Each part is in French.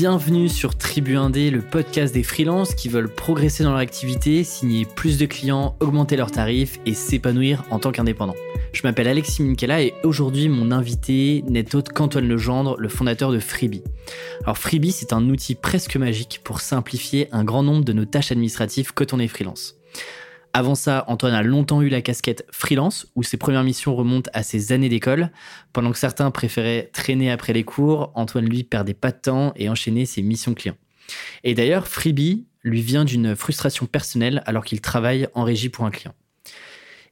Bienvenue sur Tribu Indé, le podcast des freelances qui veulent progresser dans leur activité, signer plus de clients, augmenter leurs tarifs et s'épanouir en tant qu'indépendant. Je m'appelle Alexis Minkela et aujourd'hui mon invité n'est autre qu'Antoine Legendre, le fondateur de Freebie. Alors Freebie, c'est un outil presque magique pour simplifier un grand nombre de nos tâches administratives quand on est freelance. Avant ça, Antoine a longtemps eu la casquette freelance, où ses premières missions remontent à ses années d'école. Pendant que certains préféraient traîner après les cours, Antoine, lui, perdait pas de temps et enchaînait ses missions clients. Et d'ailleurs, Freebie lui vient d'une frustration personnelle alors qu'il travaille en régie pour un client.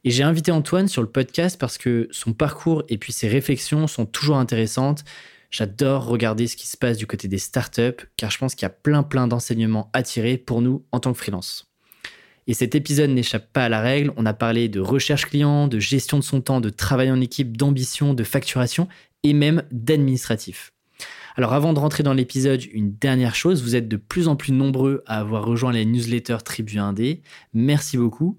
Et j'ai invité Antoine sur le podcast parce que son parcours et puis ses réflexions sont toujours intéressantes. J'adore regarder ce qui se passe du côté des startups car je pense qu'il y a plein plein d'enseignements à tirer pour nous en tant que freelance. Et cet épisode n'échappe pas à la règle. On a parlé de recherche client, de gestion de son temps, de travail en équipe, d'ambition, de facturation et même d'administratif. Alors avant de rentrer dans l'épisode, une dernière chose, vous êtes de plus en plus nombreux à avoir rejoint les newsletters Tribu 1D. Merci beaucoup.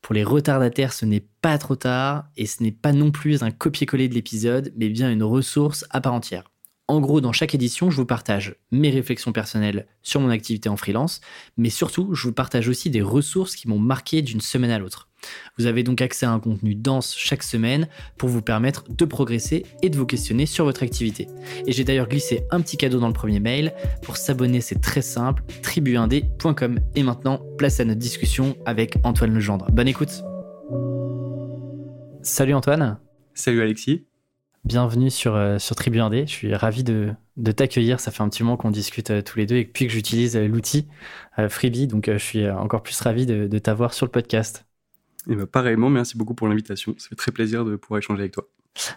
Pour les retardataires, ce n'est pas trop tard et ce n'est pas non plus un copier-coller de l'épisode, mais bien une ressource à part entière. En gros, dans chaque édition, je vous partage mes réflexions personnelles sur mon activité en freelance, mais surtout, je vous partage aussi des ressources qui m'ont marqué d'une semaine à l'autre. Vous avez donc accès à un contenu dense chaque semaine pour vous permettre de progresser et de vous questionner sur votre activité. Et j'ai d'ailleurs glissé un petit cadeau dans le premier mail. Pour s'abonner, c'est très simple, tribu1d.com. Et maintenant, place à notre discussion avec Antoine Legendre. Bonne écoute. Salut Antoine. Salut Alexis. Bienvenue sur, euh, sur Tribu 1D. Je suis ravi de, de t'accueillir. Ça fait un petit moment qu'on discute euh, tous les deux et puis que j'utilise euh, l'outil Freebie. Donc, je suis encore plus ravi de, de t'avoir sur le podcast. Et bah, pareillement, merci beaucoup pour l'invitation. Ça fait très plaisir de pouvoir échanger avec toi.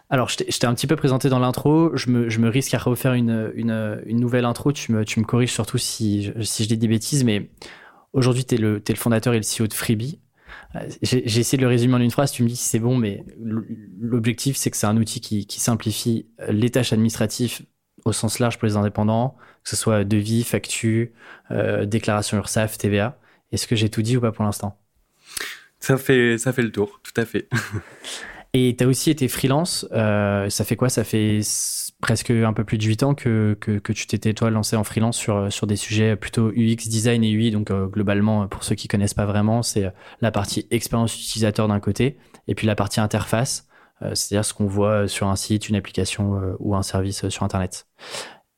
Alors, je t'ai un petit peu présenté dans l'intro. Je me, je me, risque à refaire une, une, une, nouvelle intro. Tu me, tu me corriges surtout si, si je dis des bêtises. Mais aujourd'hui, tu es, es, le fondateur et le CEO de Freebie. J'ai essayé de le résumer en une phrase, tu me dis si c'est bon, mais l'objectif, c'est que c'est un outil qui, simplifie les tâches administratives au sens large pour les indépendants, que ce soit devis, facture, euh, déclaration URSAF, TVA. Est-ce que j'ai tout dit ou pas pour l'instant? Ça fait, ça fait le tour, tout à fait. Et tu as aussi été freelance. Euh, ça fait quoi? Ça fait presque un peu plus de 8 ans que, que, tu t'étais toi lancé en freelance sur, sur des sujets plutôt UX, design et UI. Donc euh, globalement, pour ceux qui connaissent pas vraiment, c'est la partie expérience utilisateur d'un côté et puis la partie interface, euh, c'est-à-dire ce qu'on voit sur un site, une application euh, ou un service sur Internet.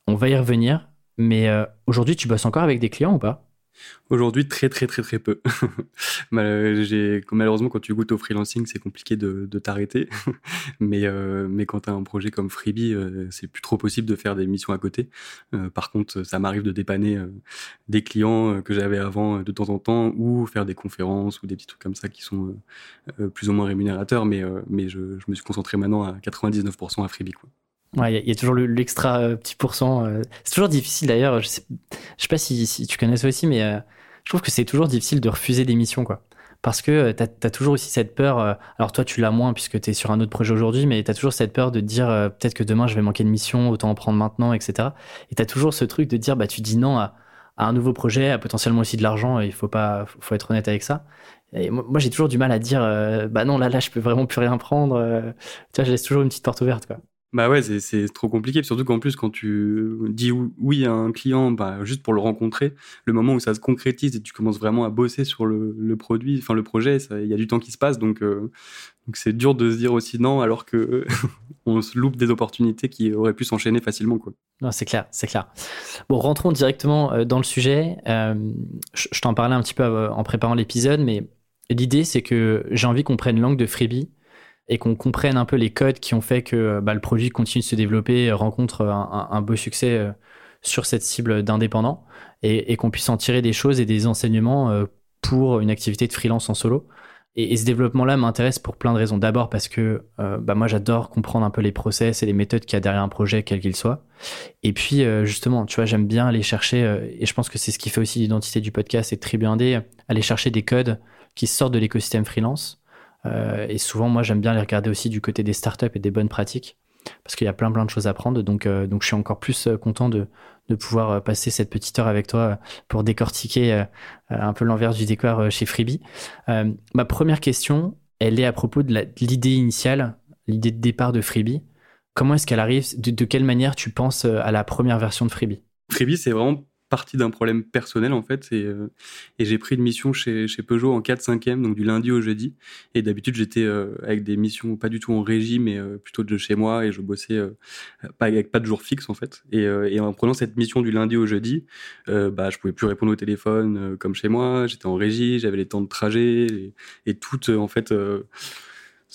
On va y revenir, mais aujourd'hui, tu bosses encore avec des clients ou pas? Aujourd'hui, très très très très peu. Malheureusement, quand tu goûtes au freelancing, c'est compliqué de, t'arrêter. mais, euh, mais quand tu as un projet comme Freebie, euh, c'est plus trop possible de faire des missions à côté. Euh, par contre, ça m'arrive de dépanner des clients que j'avais avant de temps en temps ou faire des conférences ou des petits trucs comme ça qui sont plus ou moins rémunérateurs. Mais, je, me suis concentré maintenant à 99% à Freebie. Il y, a toujours l'extra euh, petit pourcent. Euh. c'est toujours difficile d'ailleurs. Je sais, je sais pas si, si, tu connais ça aussi, mais euh, je trouve que c'est toujours difficile de refuser des missions, quoi. Parce que tu as, toujours aussi cette peur. alors toi, tu l'as moins puisque tu es sur un autre projet aujourd'hui, mais tu as toujours cette peur de dire peut-être que demain je vais manquer de mission, autant en prendre maintenant, etc. Et tu as toujours ce truc de dire bah tu dis non à, à un nouveau projet, à potentiellement aussi de l'argent. Il faut pas, faut être honnête avec ça. Et moi, moi j'ai toujours du mal à dire bah non là là je peux vraiment plus rien prendre. tu vois, je laisse toujours une petite porte ouverte, quoi. Bah ouais, c'est trop compliqué. Surtout qu'en plus, quand tu dis oui à un client, bah, juste pour le rencontrer, le moment où ça se concrétise et tu commences vraiment à bosser sur le, produit, enfin le projet, il y a du temps qui se passe. Donc euh, donc c'est dur de se dire aussi non alors que on se loupe des opportunités qui auraient pu s'enchaîner facilement. Quoi. Non, c'est clair, c'est clair. Bon, rentrons directement euh, dans le sujet. Euh, je, je t'en parlais un petit peu en préparant l'épisode, mais l'idée c'est que j'ai envie qu'on prenne l'angle de Freebie et qu'on comprenne un peu les codes qui ont fait que bah, le produit continue de se développer, rencontre un, beau succès euh, sur cette cible d'indépendants et, qu'on puisse en tirer des choses et des enseignements euh, pour une activité de freelance en solo. Et, ce développement-là m'intéresse pour plein de raisons. D'abord parce que euh, bah, moi j'adore comprendre un peu les process et les méthodes qu'il y a derrière un projet, quel qu'il soit. Et puis justement, tu vois, j'aime bien aller chercher, et je pense que c'est ce qui fait aussi l'identité du podcast et de Tribu 1D, aller chercher des codes qui sortent de l'écosystème freelance euh, et souvent, moi, j'aime bien les regarder aussi du côté des startups et des bonnes pratiques, parce qu'il y a plein plein de choses à prendre. Donc, euh, donc je suis encore plus euh, content de, de pouvoir passer cette petite heure avec toi pour décortiquer un peu l'envers du décor chez Freebie. ma première question, elle est à propos de l'idée initiale, l'idée de départ de Freebie. Comment est-ce qu'elle arrive? De, de, quelle manière tu penses à la première version de Freebie? Freebie, c'est vraiment partie d'un problème personnel en fait et, euh, et j'ai pris une mission chez, chez Peugeot en 4 5 e donc du lundi au jeudi. Et d'habitude j'étais euh, avec des missions pas du tout en régie mais euh, plutôt de chez moi et je bossais pas avec pas de jour fixe en fait. Et, et, en prenant cette mission du lundi au jeudi bah je pouvais plus répondre au téléphone comme chez moi. J'étais en régie j'avais les temps de trajet et, et tout en fait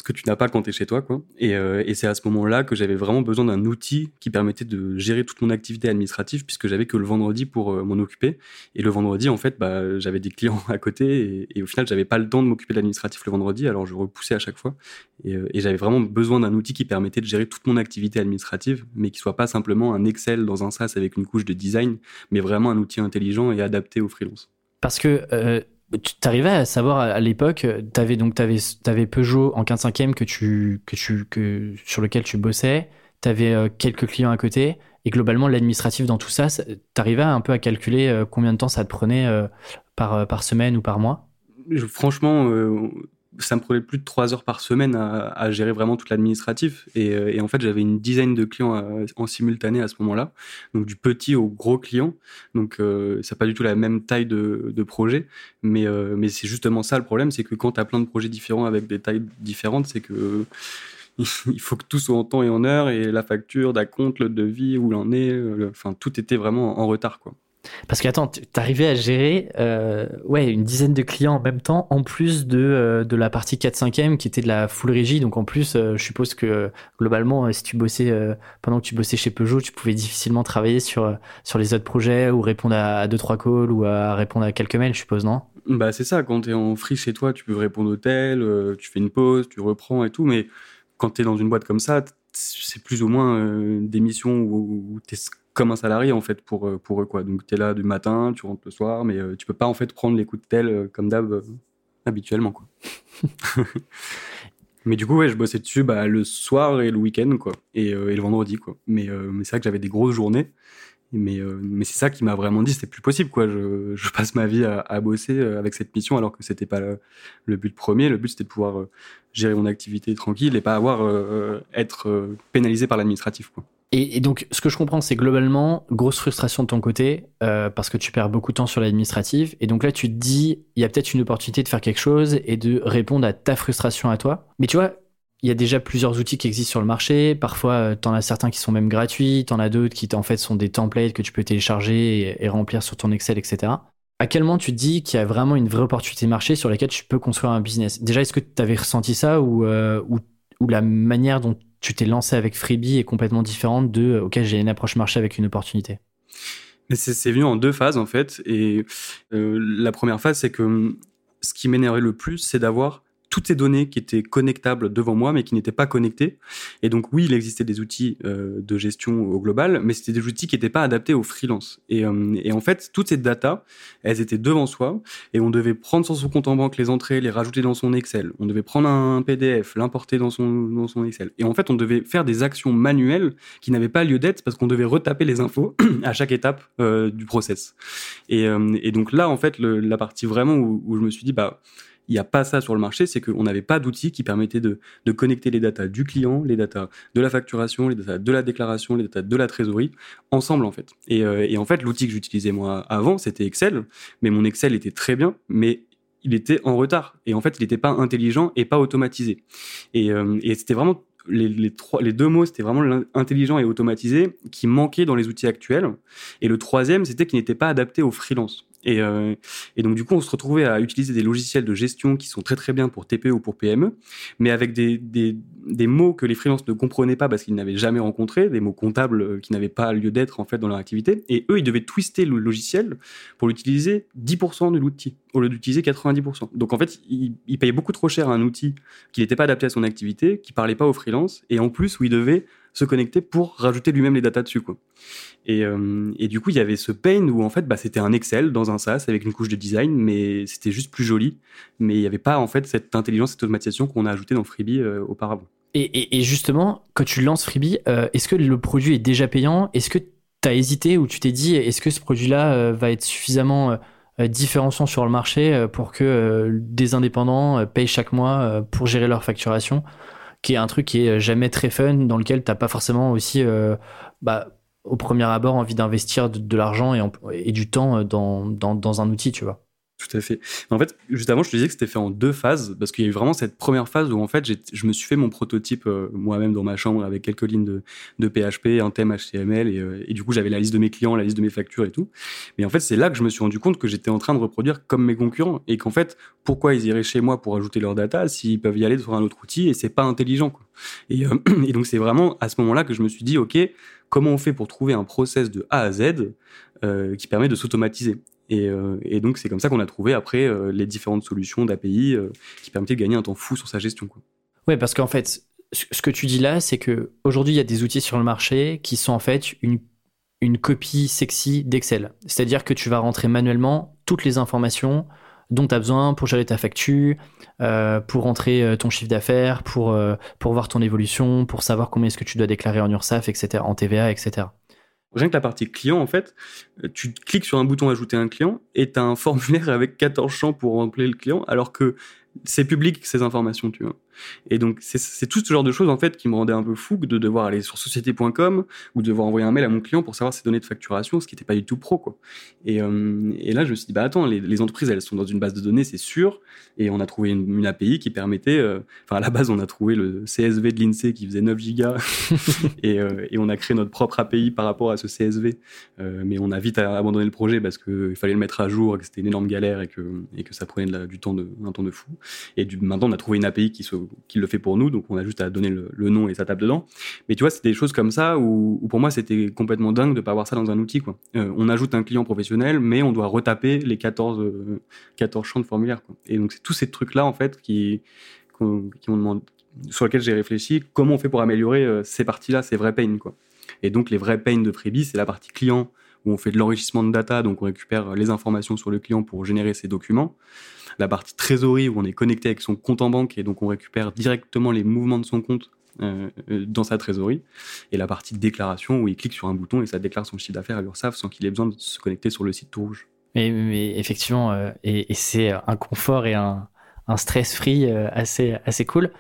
ce que tu n'as pas quand tu chez toi. Quoi. Et, euh, et c'est à ce moment-là que j'avais vraiment besoin d'un outil qui permettait de gérer toute mon activité administrative, puisque j'avais que le vendredi pour euh, m'en occuper. Et le vendredi, en fait, bah, j'avais des clients à côté, et, au final, j'avais pas le temps de m'occuper de l'administratif le vendredi, alors je repoussais à chaque fois. Et, euh, et j'avais vraiment besoin d'un outil qui permettait de gérer toute mon activité administrative, mais qui soit pas simplement un Excel dans un SaaS avec une couche de design, mais vraiment un outil intelligent et adapté aux freelance. Parce que tu t'arrivais à savoir à, l'époque, t'avais donc t'avais avais Peugeot en 15 5 que tu que tu que sur lequel tu bossais, t'avais euh, quelques clients à côté et globalement l'administratif dans tout ça, t'arrivais un peu à calculer euh, combien de temps ça te prenait euh, par par semaine ou par mois? franchement, ça me prenait plus de trois heures par semaine à, gérer vraiment toute l'administratif. Euh, et, en fait, j'avais une dizaine de clients euh, en simultané à ce moment-là, donc du petit au gros client. Donc, euh, ça pas du tout la même taille de, projet, mais, mais c'est justement ça le problème, c'est que quand tu as plein de projets différents avec des tailles différentes, c'est que il faut que tout soit en temps et en heure, et la facture, compte, le devis, où l'en est, enfin, tout était vraiment en retard, quoi. Parce que attends, t'arrivais à gérer euh, ouais, une dizaine de clients en même temps, en plus de, euh, de la partie 4-5e qui était de la full régie. Donc en plus, euh, je suppose que globalement, si tu bossais pendant que tu bossais chez Peugeot, tu pouvais difficilement travailler sur, sur les autres projets ou répondre à 2-3 calls ou à répondre à quelques mails, je suppose, non? Bah c'est ça, quand t'es en free chez toi, tu peux répondre au tel, tu fais une pause, tu reprends et tout, mais quand t'es dans une boîte comme ça, c'est plus ou moins des missions où, où t'es comme un salarié en fait pour, euh, pour eux quoi. Donc tu es là du matin, tu rentres le soir, mais euh, tu peux pas en fait prendre les coups de tel euh, comme d'hab habituellement quoi. mais du coup ouais, je bossais dessus bah, le soir et le week-end quoi, et, et, le vendredi quoi. Mais, mais c'est vrai que j'avais des grosses journées. Mais, mais c'est ça qui m'a vraiment dit, c'est plus possible, quoi. Je, passe ma vie à, à, bosser avec cette mission alors que c'était pas le, le, but premier. Le but c'était de pouvoir gérer mon activité tranquille et pas avoir être pénalisé par l'administratif, quoi. Et, donc, ce que je comprends, c'est globalement, grosse frustration de ton côté, euh, parce que tu perds beaucoup de temps sur l'administratif. Et donc là, tu te dis, il y a peut-être une opportunité de faire quelque chose et de répondre à ta frustration à toi. Mais tu vois, il y a déjà plusieurs outils qui existent sur le marché. Parfois, euh, tu en as certains qui sont même gratuits, tu en as d'autres qui, en fait, sont des templates que tu peux télécharger et, remplir sur ton Excel, etc. À quel moment tu te dis qu'il y a vraiment une vraie opportunité de marché sur laquelle tu peux construire un business? Déjà, est-ce que tu avais ressenti ça euh, ou, ou la manière dont tu t'es lancé avec Freebie est complètement différente de euh, ok j'ai une approche marché avec une opportunité. Mais c'est venu en deux phases en fait. Et euh, la première phase c'est que hum, ce qui m'énervait le plus c'est d'avoir toutes ces données qui étaient connectables devant moi, mais qui n'étaient pas connectées. Et donc oui, il existait des outils euh, de gestion au global, mais c'était des outils qui n'étaient pas adaptés aux freelance. Et, euh, et, en fait, toutes ces datas, elles étaient devant soi, et on devait prendre sur son compte en banque les entrées, les rajouter dans son Excel. On devait prendre un PDF, l'importer dans son, dans son Excel. Et en fait, on devait faire des actions manuelles qui n'avaient pas lieu d'être parce qu'on devait retaper les infos à chaque étape euh, du process. Et, euh, et, donc là, en fait, le, la partie vraiment où, où je me suis dit, bah il n'y a pas ça sur le marché, c'est qu'on n'avait pas d'outils qui permettaient de, connecter les datas du client, les datas de la facturation, les datas de la déclaration, les datas de la trésorerie, ensemble en fait. Et, euh, et en fait, l'outil que j'utilisais moi avant, c'était Excel, mais mon Excel était très bien, mais il était en retard. Et en fait, il n'était pas intelligent et pas automatisé. Et, euh, et c'était vraiment les, les, trois, les deux mots, c'était vraiment intelligent et automatisé qui manquait dans les outils actuels. Et le troisième, c'était qu'il n'était pas adapté aux freelance. Et, euh, et, donc du coup, on se retrouvait à utiliser des logiciels de gestion qui sont très très bien pour TPE ou pour PME, mais avec des, des, des mots que les freelances ne comprenaient pas parce qu'ils n'avaient jamais rencontré, des mots comptables euh, qui n'avaient pas lieu d'être en fait dans leur activité. Et eux, ils devaient twister le logiciel pour l'utiliser 10% de l'outil au lieu d'utiliser 90%. Donc en fait, ils, payaient beaucoup trop cher un outil qui n'était pas adapté à son activité, qui parlait pas aux freelances, et en plus où ils devaient se connecter pour rajouter lui-même les datas dessus. Quoi. Et, euh, et, du coup, il y avait ce pain où en fait, bah, c'était un Excel dans un SaaS avec une couche de design, mais c'était juste plus joli. Mais il n'y avait pas en fait cette intelligence, cette automatisation qu'on a ajoutée dans Freebie euh, auparavant. Et, et, justement, quand tu lances Freebie, euh, est-ce que le produit est déjà payant? Est-ce que tu as hésité ou tu t'es dit, est-ce que ce produit-là va être suffisamment différenciant sur le marché pour que des indépendants payent chaque mois pour gérer leur facturation? Qui est un truc qui est jamais très fun, dans lequel t'as pas forcément aussi bah, au premier abord envie d'investir de, l'argent et, du temps dans, dans un outil, tu vois. Tout à fait. En fait, juste avant, je te disais que c'était fait en deux phases, parce qu'il y a eu vraiment cette première phase où, en fait, je me suis fait mon prototype euh, moi-même dans ma chambre avec quelques lignes de, de PHP, un thème HTML, et, euh, et du coup, j'avais la liste de mes clients, la liste de mes factures et tout. Mais en fait, c'est là que je me suis rendu compte que j'étais en train de reproduire comme mes concurrents, et qu'en fait, pourquoi ils iraient chez moi pour ajouter leur data s'ils peuvent y aller sur un autre outil, et c'est pas intelligent. Et, euh, et donc, c'est vraiment à ce moment-là que je me suis dit, OK, comment on fait pour trouver un process de A à Z qui permet de s'automatiser? Euh, et, donc, c'est comme ça qu'on a trouvé après euh, les différentes solutions d'API euh, qui permettaient de gagner un temps fou sur sa gestion. Quoi. Ouais, parce qu'en fait, ce que tu dis là, c'est que aujourd'hui il y a des outils sur le marché qui sont en fait une, copie sexy d'Excel. C'est-à-dire que tu vas rentrer manuellement toutes les informations dont tu as besoin pour gérer ta facture, pour rentrer ton chiffre d'affaires, pour, pour voir ton évolution, pour savoir combien est-ce que tu dois déclarer en URSAF, etc., en TVA, etc. Rien que la partie client, en fait, tu cliques sur un bouton ajouter un client et tu as un formulaire avec 14 champs pour remplir le client, alors que c'est public ces informations, tu vois. Et donc, c'est tout ce genre de choses, en fait, qui me rendait un peu fou de devoir aller sur société.com ou de devoir envoyer un mail à mon client pour savoir ses données de facturation, ce qui n'était pas du tout pro, quoi. Et, euh, et, là, je me suis dit, bah attends, les, les, entreprises, elles sont dans une base de données, c'est sûr. Et on a trouvé une, une API qui permettait, euh, enfin, à la base, on a trouvé le CSV de l'INSEE qui faisait 9 gigas. et, euh, et, on a créé notre propre API par rapport à ce CSV. Mais on a vite abandonné le projet parce qu'il fallait le mettre à jour et que c'était une énorme galère et que, et que ça prenait de du temps de, un temps de fou. Et du, maintenant, on a trouvé une API qui se qui le fait pour nous, donc on a juste à donner le, nom et ça tape dedans. Mais tu vois, c'est des choses comme ça où, pour moi c'était complètement dingue de pas avoir ça dans un outil. Quoi. Euh, on ajoute un client professionnel, mais on doit retaper les 14, 14 euh, champs de formulaire. Et donc c'est tous ces trucs-là en fait qui, qui m'ont sur lesquels j'ai réfléchi, comment on fait pour améliorer euh, ces parties-là, ces vrais pains. Et donc les vrais pains de Freebie, c'est la partie client où on fait de l'enrichissement de data, donc on récupère les informations sur le client pour générer ses documents la partie trésorerie où on est connecté avec son compte en banque et donc on récupère directement les mouvements de son compte euh, euh, dans sa trésorerie, et la partie déclaration où il clique sur un bouton et ça déclare son chiffre d'affaires à l'URSSAF sans qu'il ait besoin de se connecter sur le site tout rouge. Mais, effectivement, euh, et, c'est un confort et un, stress-free assez, assez cool.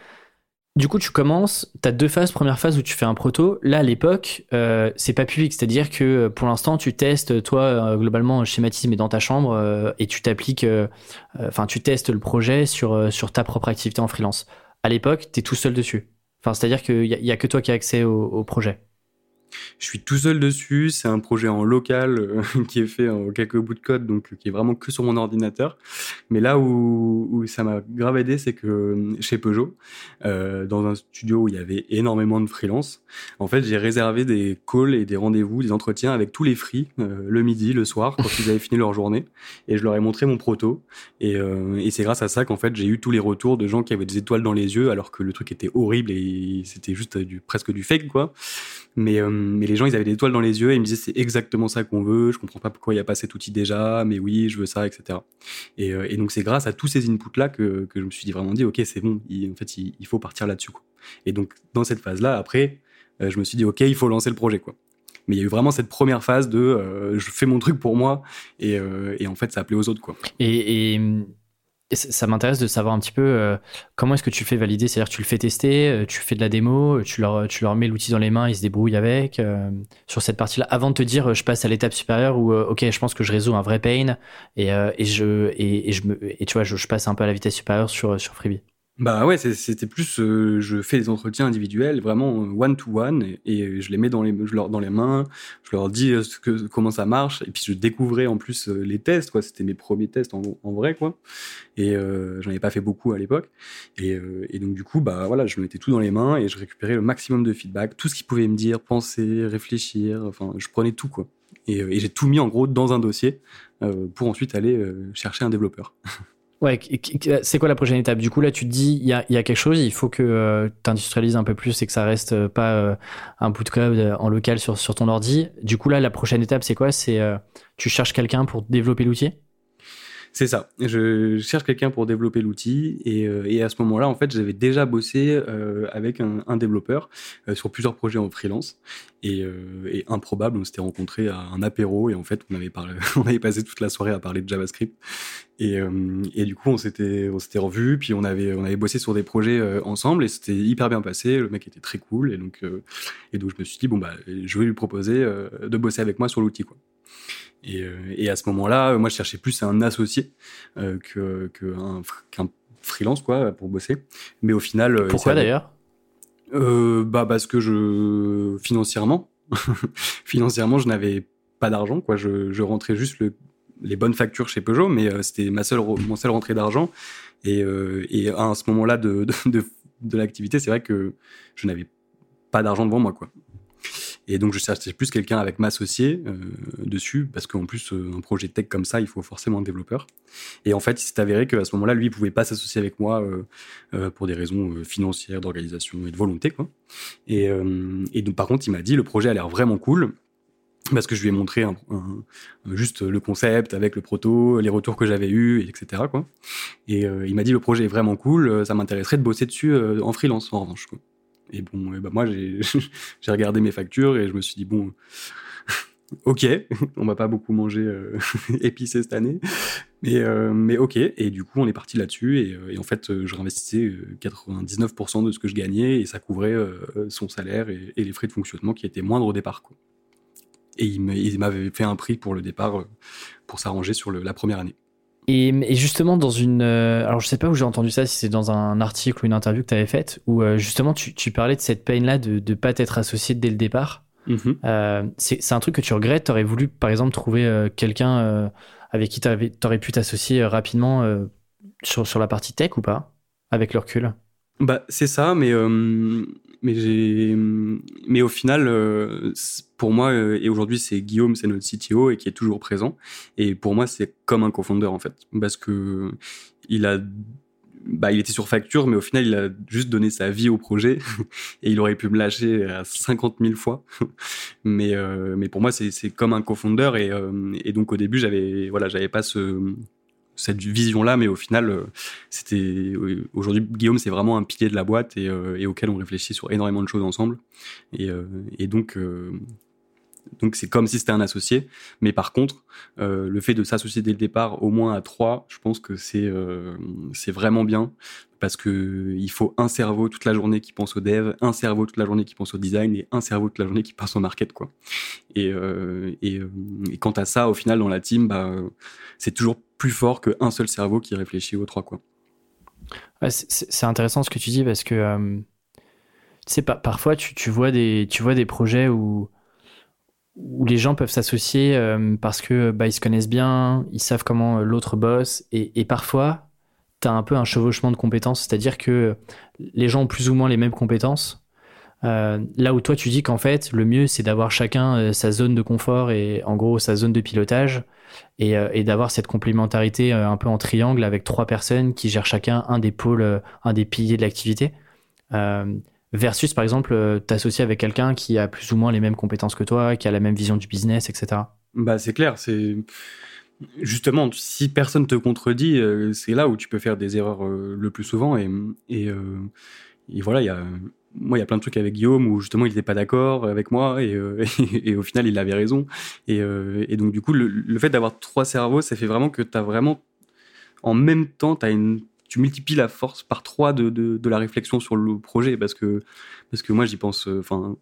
Du coup, tu commences, tu as deux phases. Première phase où tu fais un proto. Là, à l'époque, euh, c'est pas public. C'est-à-dire que euh, pour l'instant, tu testes, toi, euh, globalement, schématisme dans ta chambre euh, et tu t'appliques, enfin, tu testes le projet sur, sur ta propre activité en freelance. À l'époque, tu es tout seul dessus. Enfin, c'est-à-dire qu'il y, a que toi qui as accès au projet. Je suis tout seul dessus. C'est un projet en local euh, qui est fait en quelques bouts de code, donc qui est vraiment que sur mon ordinateur. Mais là où, où ça m'a grave aidé, c'est que euh, chez Peugeot, euh, dans un studio où il y avait énormément de freelance, en fait, j'ai réservé des calls et des rendez-vous, des entretiens avec tous les free euh, le midi, le soir, quand ils avaient fini leur journée, et je leur ai montré mon proto. Et, euh, et c'est grâce à ça qu'en fait, j'ai eu tous les retours de gens qui avaient des étoiles dans les yeux, alors que le truc était horrible et c'était juste du presque du fake, quoi. Mais mais les gens, ils avaient des étoiles dans les yeux et ils me disaient c'est exactement ça qu'on veut. Je comprends pas pourquoi il n'y a pas cet outil déjà, mais oui, je veux ça, etc. Euh, et, donc c'est grâce à tous ces inputs là que, je me suis vraiment dit ok c'est bon. en fait, il, faut partir là-dessus. Et donc dans cette phase là, après, euh, je me suis dit ok il faut lancer le projet quoi. Mais il y a eu vraiment cette première phase de euh, je fais mon truc pour moi et, en fait ça plaît aux autres quoi. et ça m'intéresse de savoir un petit peu euh, comment est-ce que tu fais valider, c'est-à-dire tu le fais tester, euh, tu fais de la démo, tu leur, tu leur mets l'outil dans les mains, ils se débrouillent avec euh, sur cette partie-là, avant de te dire je passe à l'étape supérieure où ok je pense que je résous un vrai pain et, et je et, je me et tu vois je, je, passe un peu à la vitesse supérieure sur sur Freebie. Bah ouais, c'était plus, euh, je fais des entretiens individuels, vraiment one to one, et, je les mets dans les, je leur, dans les mains, je leur dis euh, comment ça marche, et puis je découvrais en plus euh, les tests, quoi. C'était mes premiers tests en, vrai, quoi. Et euh, j'en avais pas fait beaucoup à l'époque, et, donc du coup, bah voilà, je mettais tout dans les mains et je récupérais le maximum de feedback, tout ce qu'ils pouvaient me dire, penser, réfléchir, enfin, je prenais tout, quoi. Et j'ai tout mis en gros dans un dossier pour ensuite aller chercher un développeur. Ouais, c'est quoi la prochaine étape? Du coup, là, tu te dis, il y a, y quelque chose, il faut que euh, tu un peu plus et que ça reste euh, pas euh, un bout de code en local sur, sur ton ordi. Du coup, là, la prochaine étape, c'est quoi? C'est tu cherches quelqu'un pour développer l'outil? C'est ça. Je cherche quelqu'un pour développer l'outil et, euh, à ce moment-là, en fait, j'avais déjà bossé euh, avec un, développeur euh, sur plusieurs projets en freelance et, improbable, on s'était rencontré à un apéro et en fait, on avait passé toute la soirée à parler de JavaScript et, du coup, on s'était on s'était revus puis on avait bossé sur des projets ensemble et c'était hyper bien passé. Le mec était très cool et donc je me suis dit bon bah je vais lui proposer de bosser avec moi sur l'outil. Et, euh, et à ce moment-là, moi, je cherchais plus un associé euh, que qu'un freelance quoi pour bosser. Mais au final, euh, pourquoi d'ailleurs? Bah parce que je financièrement, financièrement, je n'avais pas d'argent quoi. Je, je rentrais juste le, les bonnes factures chez Peugeot, mais c'était ma seule mon seule rentrée d'argent. Et, et à ce moment-là de, de, de, de l'activité, c'est vrai que je n'avais pas d'argent devant moi quoi. Et donc, je cherchais plus quelqu'un avec m'associer euh, dessus, parce qu'en plus, euh, un projet tech comme ça, il faut forcément un développeur. Et en fait, il s'est avéré qu'à ce moment-là, lui, il pouvait pas s'associer avec moi euh, pour des raisons financières, d'organisation et de volonté. Et, donc, par contre, il m'a dit, le projet a l'air vraiment cool parce que je lui ai montré juste le concept avec le proto, les retours que j'avais eus, etc. Et il m'a dit le projet est vraiment cool, ça m'intéresserait de bosser dessus en freelance en revanche. Et bon, bah moi, j'ai regardé mes factures et je me suis dit, bon, ok, on va pas beaucoup manger euh, épicé cette année, mais, euh, mais ok. Et du coup, on est parti là-dessus et, euh, en fait, je réinvestissais 99% de ce que je gagnais et ça couvrait son salaire et, les frais de fonctionnement qui étaient moindres au départ. Et il m'avait fait un prix pour le départ pour s'arranger sur la première année. Et, justement, dans une. Euh, alors, je sais pas où j'ai entendu ça, si c'est dans un article ou une interview que tu avais faite, où euh, justement, tu, tu, parlais de cette peine-là de ne pas t'être associé dès le départ. Mm-hmm. euh, c'est un truc que tu regrettes? Tu aurais voulu, par exemple, trouver euh, quelqu'un avec qui tu aurais pu t'associer rapidement sur, sur la partie tech ou pas, avec le recul bah, c'est ça, mais mais j'ai, mais au final, euh, pour moi, euh, et aujourd'hui c'est Guillaume, c'est notre CTO et qui est toujours présent. Et pour moi, c'est comme un co-founder en fait, parce que il a, bah, il était sur facture, mais au final, il a juste donné sa vie au projet et il aurait pu me lâcher à 50 000 fois. mais, euh, mais pour moi, c'est, comme un co-founder et, et donc au début, j'avais, voilà, j'avais pas ce cette vision-là, mais au final, euh, c'était aujourd'hui Guillaume, c'est vraiment un pilier de la boîte et, euh, et, auquel on réfléchit sur énormément de choses ensemble. Et, euh, et donc, donc c'est comme si c'était un associé. Mais par contre, le fait de s'associer dès le départ, au moins à trois, je pense que c'est c'est vraiment bien parce que il faut un cerveau toute la journée qui pense au dev, un cerveau toute la journée qui pense au design et un cerveau toute la journée qui pense au market quoi. Et, euh, et, quant à ça, au final dans la team, bah, c'est toujours plus fort qu'un seul cerveau qui réfléchit aux trois. C'est intéressant ce que tu dis parce que euh, parfois tu, tu, vois des, tu vois des projets où, où les gens peuvent s'associer euh, parce que bah, ils se connaissent bien, ils savent comment euh, l'autre bosse et, parfois tu as un peu un chevauchement de compétences, c'est-à-dire que les gens ont plus ou moins les mêmes compétences. Euh, là où toi tu dis qu'en fait le mieux c'est d'avoir chacun sa zone de confort et en gros sa zone de pilotage et, d'avoir cette complémentarité un peu en triangle avec trois personnes qui gèrent chacun un des pôles, un des piliers de l'activité. Versus, par exemple, t'associer avec quelqu'un qui a plus ou moins les mêmes compétences que toi, qui a la même vision du business, etc. Bah, c'est clair, c'est justement, si personne te contredit, c'est là où tu peux faire des erreurs le plus souvent. Et, et, voilà, il y a moi, il y a plein de trucs avec Guillaume où justement il n'était pas d'accord avec moi et, euh, au final il avait raison. Et, euh, donc du coup, le, le fait d'avoir trois cerveaux, ça fait vraiment que tu as vraiment en même temps, as une, tu multiplies la force par trois de, de, la réflexion sur le projet parce que parce que moi j'y pense. Euh, enfin,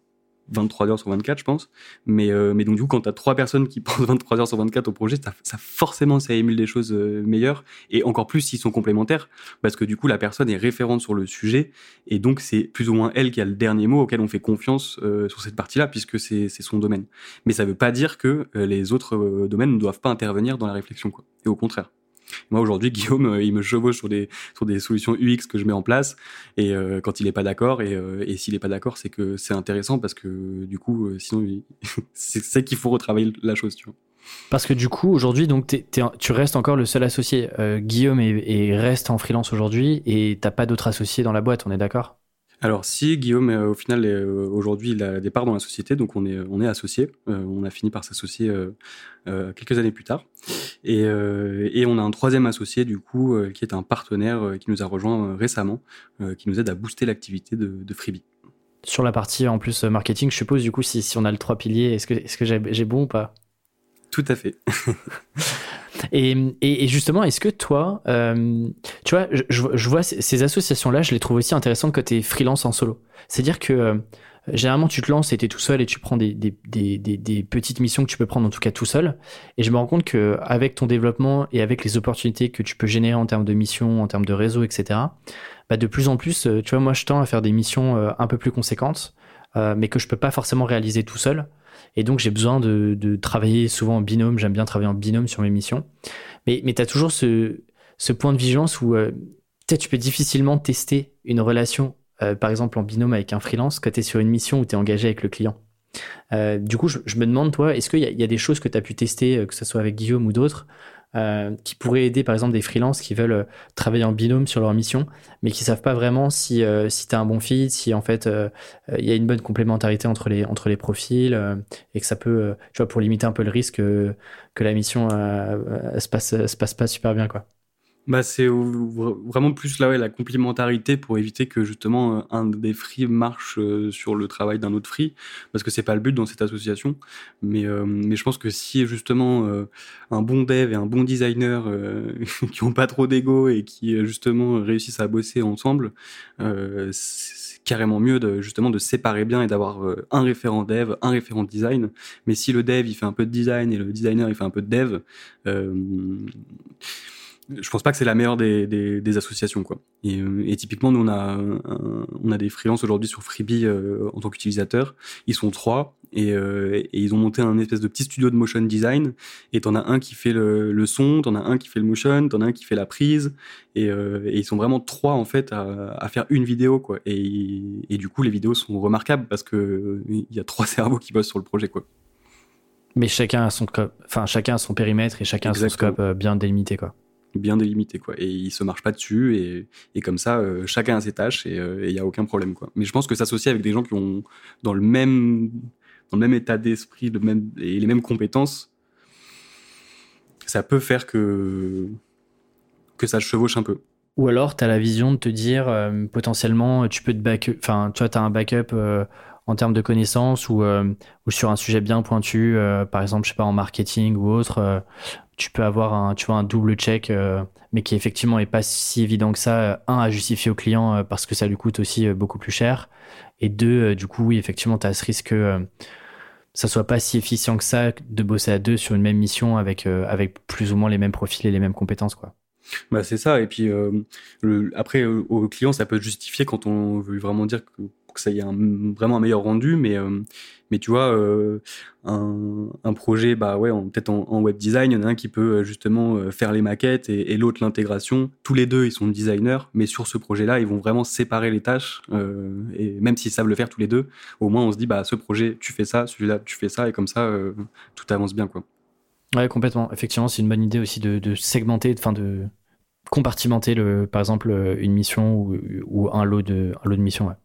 23 heures sur 24, je pense. Mais, euh, mais donc, du coup, quand tu as trois personnes qui pensent 23 heures sur 24 au projet, ça, forcément, ça émule des choses euh, meilleures. Et encore plus s'ils sont complémentaires, parce que du coup, la personne est référente sur le sujet. Et donc, c'est plus ou moins elle qui a le dernier mot auquel on fait confiance sur cette partie-là, puisque c'est son domaine. Mais ça veut pas dire que les autres domaines ne doivent pas intervenir dans la réflexion, quoi. Et au contraire. Moi aujourd'hui, Guillaume, euh, il me chevauche sur des sur des solutions UX que je mets en place et euh, quand il est pas d'accord et, euh, et s'il est pas d'accord, c'est que c'est intéressant parce que du coup, euh, sinon, c'est qu'il faut retravailler la chose, tu vois. Parce que du coup, aujourd'hui, donc tu restes encore le seul associé. Euh, Guillaume est, est, reste en freelance aujourd'hui et t'as pas d'autres associés dans la boîte, on est d'accord? Alors si Guillaume au final aujourd'hui il a des parts dans la société donc on est on est associé on a fini par s'associer quelques années plus tard. Et, et on a un troisième associé du coup qui est un partenaire qui nous a rejoint récemment qui nous aide à booster l'activité de, de Freebie. Sur la partie en plus marketing, je suppose, du coup, si, si on a le trois piliers, est-ce que, est -ce que j'ai bon ou pas? Tout à fait. et, justement, est-ce que toi, euh, tu vois, je, vois ces associations-là, je les trouve aussi intéressantes quand tu es freelance en solo. C'est-à-dire que euh, généralement, tu te lances et tu es tout seul et tu prends des, petites missions que tu peux prendre en tout cas tout seul. Et je me rends compte que avec ton développement et avec les opportunités que tu peux générer en termes de missions, en termes de réseau, etc., bah de plus en plus, euh, tu vois, moi, je tends à faire des missions un peu plus conséquentes, mais que je peux pas forcément réaliser tout seul. Et donc, j'ai besoin de, travailler souvent en binôme. J'aime bien travailler en binôme sur mes missions. Mais, mais tu as toujours ce, point de vigilance où peut-être tu peux difficilement tester une relation, par exemple en binôme avec un freelance, quand tu es sur une mission où tu es engagé avec le client. Euh, du coup, je, je, me demande, toi, est-ce qu'il y, y, a des choses que tu as pu tester, que ce soit avec Guillaume ou d'autres, euh, qui pourraient aider par exemple des freelances qui veulent euh, travailler en binôme sur leur mission, mais qui savent pas vraiment si euh, si tu as un bon fit, si en fait il y a une bonne complémentarité entre les entre les profils et que ça peut tu vois pour limiter un peu le risque que la mission se passe se passe pas super bien quoi. Bah, c'est vraiment plus là, ouais, la complémentarité pour éviter que justement euh, un des free marche euh, sur le travail d'un autre free, parce que c'est pas le but dans cette association. Mais, euh, mais je pense que si justement un bon dev et un bon designer qui ont pas trop d'ego et qui justement réussissent à bosser ensemble, c'est carrément mieux de justement de séparer bien et d'avoir un référent dev, un référent design. Mais si le dev il fait un peu de design et le designer il fait un peu de dev, je pense pas que c'est la meilleure des, des, des, associations quoi. Et, euh, et, typiquement nous on a on a des freelances aujourd'hui sur Freebie euh, en tant qu'utilisateur. Ils sont trois et, euh, et, ils ont monté un espèce de petit studio de motion design. Et t'en as un qui fait le, le son, t'en as un qui fait le motion, t'en as un qui fait la prise. Et, et ils sont vraiment trois en fait à, à faire une vidéo quoi. Et, et, du coup les vidéos sont remarquables parce que il y a trois cerveaux qui bossent sur le projet quoi. Mais chacun a son enfin chacun a son périmètre et chacun a son scope bien délimité quoi bien délimité quoi. Et ils se marchent pas dessus et, et comme ça euh, chacun a ses tâches et il euh, y a aucun problème quoi. Mais je pense que s'associer avec des gens qui ont dans le même dans le même état d'esprit le même et les mêmes compétences ça peut faire que que ça chevauche un peu. Ou alors tu as la vision de te dire euh, potentiellement tu peux te back enfin tu vois tu as un backup en termes de connaissances ou, ou sur un sujet bien pointu par exemple je sais pas en marketing ou autre tu peux avoir un, tu vois, un double check, euh, mais qui effectivement est pas si évident que ça. Euh, un, à justifier au client euh, parce que ça lui coûte aussi beaucoup plus cher. Et deux, du coup, oui, effectivement, tu as ce risque que ça soit pas si efficient que ça de bosser à deux sur une même mission avec, avec plus ou moins les mêmes profils et les mêmes compétences, quoi. Bah c'est ça. Et puis le, après, au client, ça peut justifier quand on veut vraiment dire que que ça y ait un, vraiment un meilleur rendu. Mais, euh, mais tu vois, euh, un, projet, bah ouais, peut-être en, web design, il y en a un qui peut euh, justement faire les maquettes et, l'autre l'intégration. Tous les deux, ils sont designers, mais sur ce projet-là, ils vont vraiment séparer les tâches. et même s'ils savent le faire tous les deux, au moins on se dit, bah ce projet, tu fais ça, celui-là, tu fais ça, et comme ça, tout avance bien, quoi. Ouais, complètement. Effectivement, c'est une bonne idée aussi de, de segmenter, enfin de compartimenter le, par exemple, une mission ou, ou un lot de, un lot de missions. Ouais.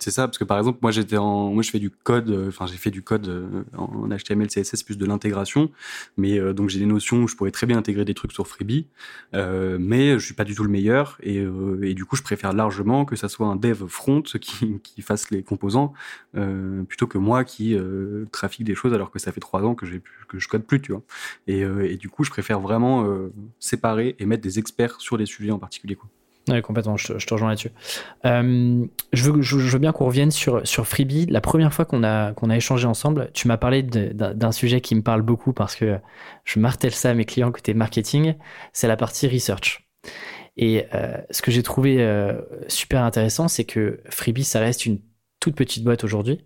C'est ça, parce que par exemple, moi j'étais en, moi je fais du code, euh, enfin j'ai fait du code euh, en HTML, CSS plus de l'intégration, mais euh, donc j'ai des notions où je pourrais très bien intégrer des trucs sur Freebie, euh, mais je suis pas du tout le meilleur et, et, du coup je préfère largement que ça soit un dev front qui, qui fasse les composants plutôt que moi qui trafique des choses alors que ça fait trois ans que j'ai que je code plus, tu vois. Et, et du coup je préfère vraiment séparer et mettre des experts sur des sujets en particulier, quoi. Oui, complètement, je, te rejoins là-dessus. Euh, je, veux, je, veux bien qu'on revienne sur, sur Freebie. La première fois qu'on a, qu'on a échangé ensemble, tu m'as parlé d'un sujet qui me parle beaucoup parce que je martèle ça à mes clients côté marketing, c'est la partie research. Et euh, ce que j'ai trouvé euh, super intéressant, c'est que Freebie, ça reste une toute petite boîte aujourd'hui,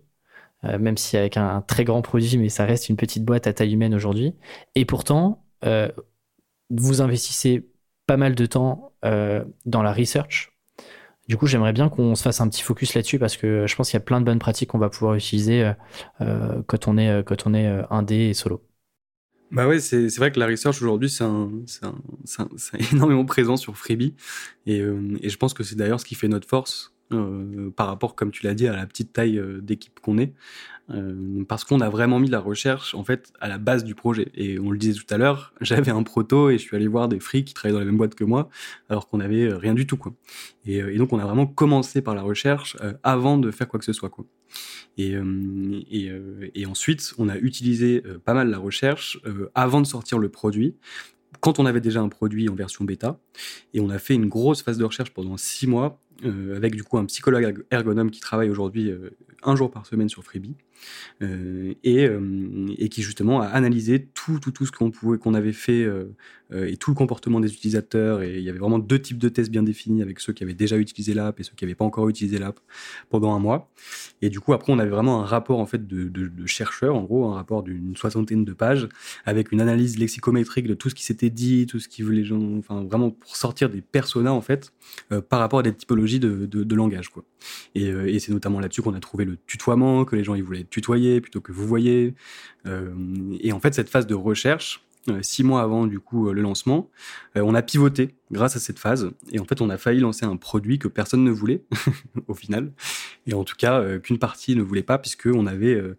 euh, même si avec un, un, très grand produit, mais ça reste une petite boîte à taille humaine aujourd'hui. Et pourtant, euh, vous investissez pas mal de temps euh, dans la research. Du coup, j'aimerais bien qu'on se fasse un petit focus là-dessus parce que je pense qu'il y a plein de bonnes pratiques qu'on va pouvoir utiliser euh, euh quand on est quand on euh, indé et solo. Bah ouais, c'est vrai que la research aujourd'hui, c'est énormément présent sur Freebie. Euh, et je pense que c'est d'ailleurs ce qui fait notre force. Par rapport, comme tu l'as dit, à la petite taille d'équipe qu'on est. Euh, parce qu'on a vraiment mis la recherche en fait à la base du projet. Et on le disait tout à l'heure, j'avais un proto et je suis allé voir des frics qui travaillaient dans la même boîte que moi, alors qu'on avait euh, rien du tout quoi. Et, euh, donc on a vraiment commencé par la recherche avant de faire quoi que ce soit quoi. Et, et, ensuite on a utilisé pas mal la recherche avant de sortir le produit quand on avait déjà un produit en version bêta. Et on a fait une grosse phase de recherche pendant six mois euh, avec du coup un psychologue ergonome qui travaille aujourd'hui euh, un jour par semaine sur Freebie euh, et, et, qui justement a analysé tout tout tout ce qu'on pouvait qu'on avait fait et tout le comportement des utilisateurs et il y avait vraiment deux types de tests bien définis avec ceux qui avaient déjà utilisé l'app et ceux qui n'avaient pas encore utilisé l'app pendant un mois et du coup après on avait vraiment un rapport en fait de, de, chercheurs en gros un rapport d'une soixantaine de pages avec une analyse lexicométrique de tout ce qui s'était dit tout ce qui voulait gens enfin vraiment pour sortir des personas en fait par rapport à des typologies de, langage. Quoi. Euh, et, c'est notamment là-dessus qu'on a trouvé le tutoiement, que les gens ils voulaient tutoyés plutôt que vous voyez. Euh, et en fait, cette phase de recherche, euh, six mois avant du coup le lancement, on a pivoté grâce à cette phase. Et en fait, on a failli lancer un produit que personne ne voulait au final. Et en tout cas, qu'une partie ne voulait pas puisqu'on avait euh,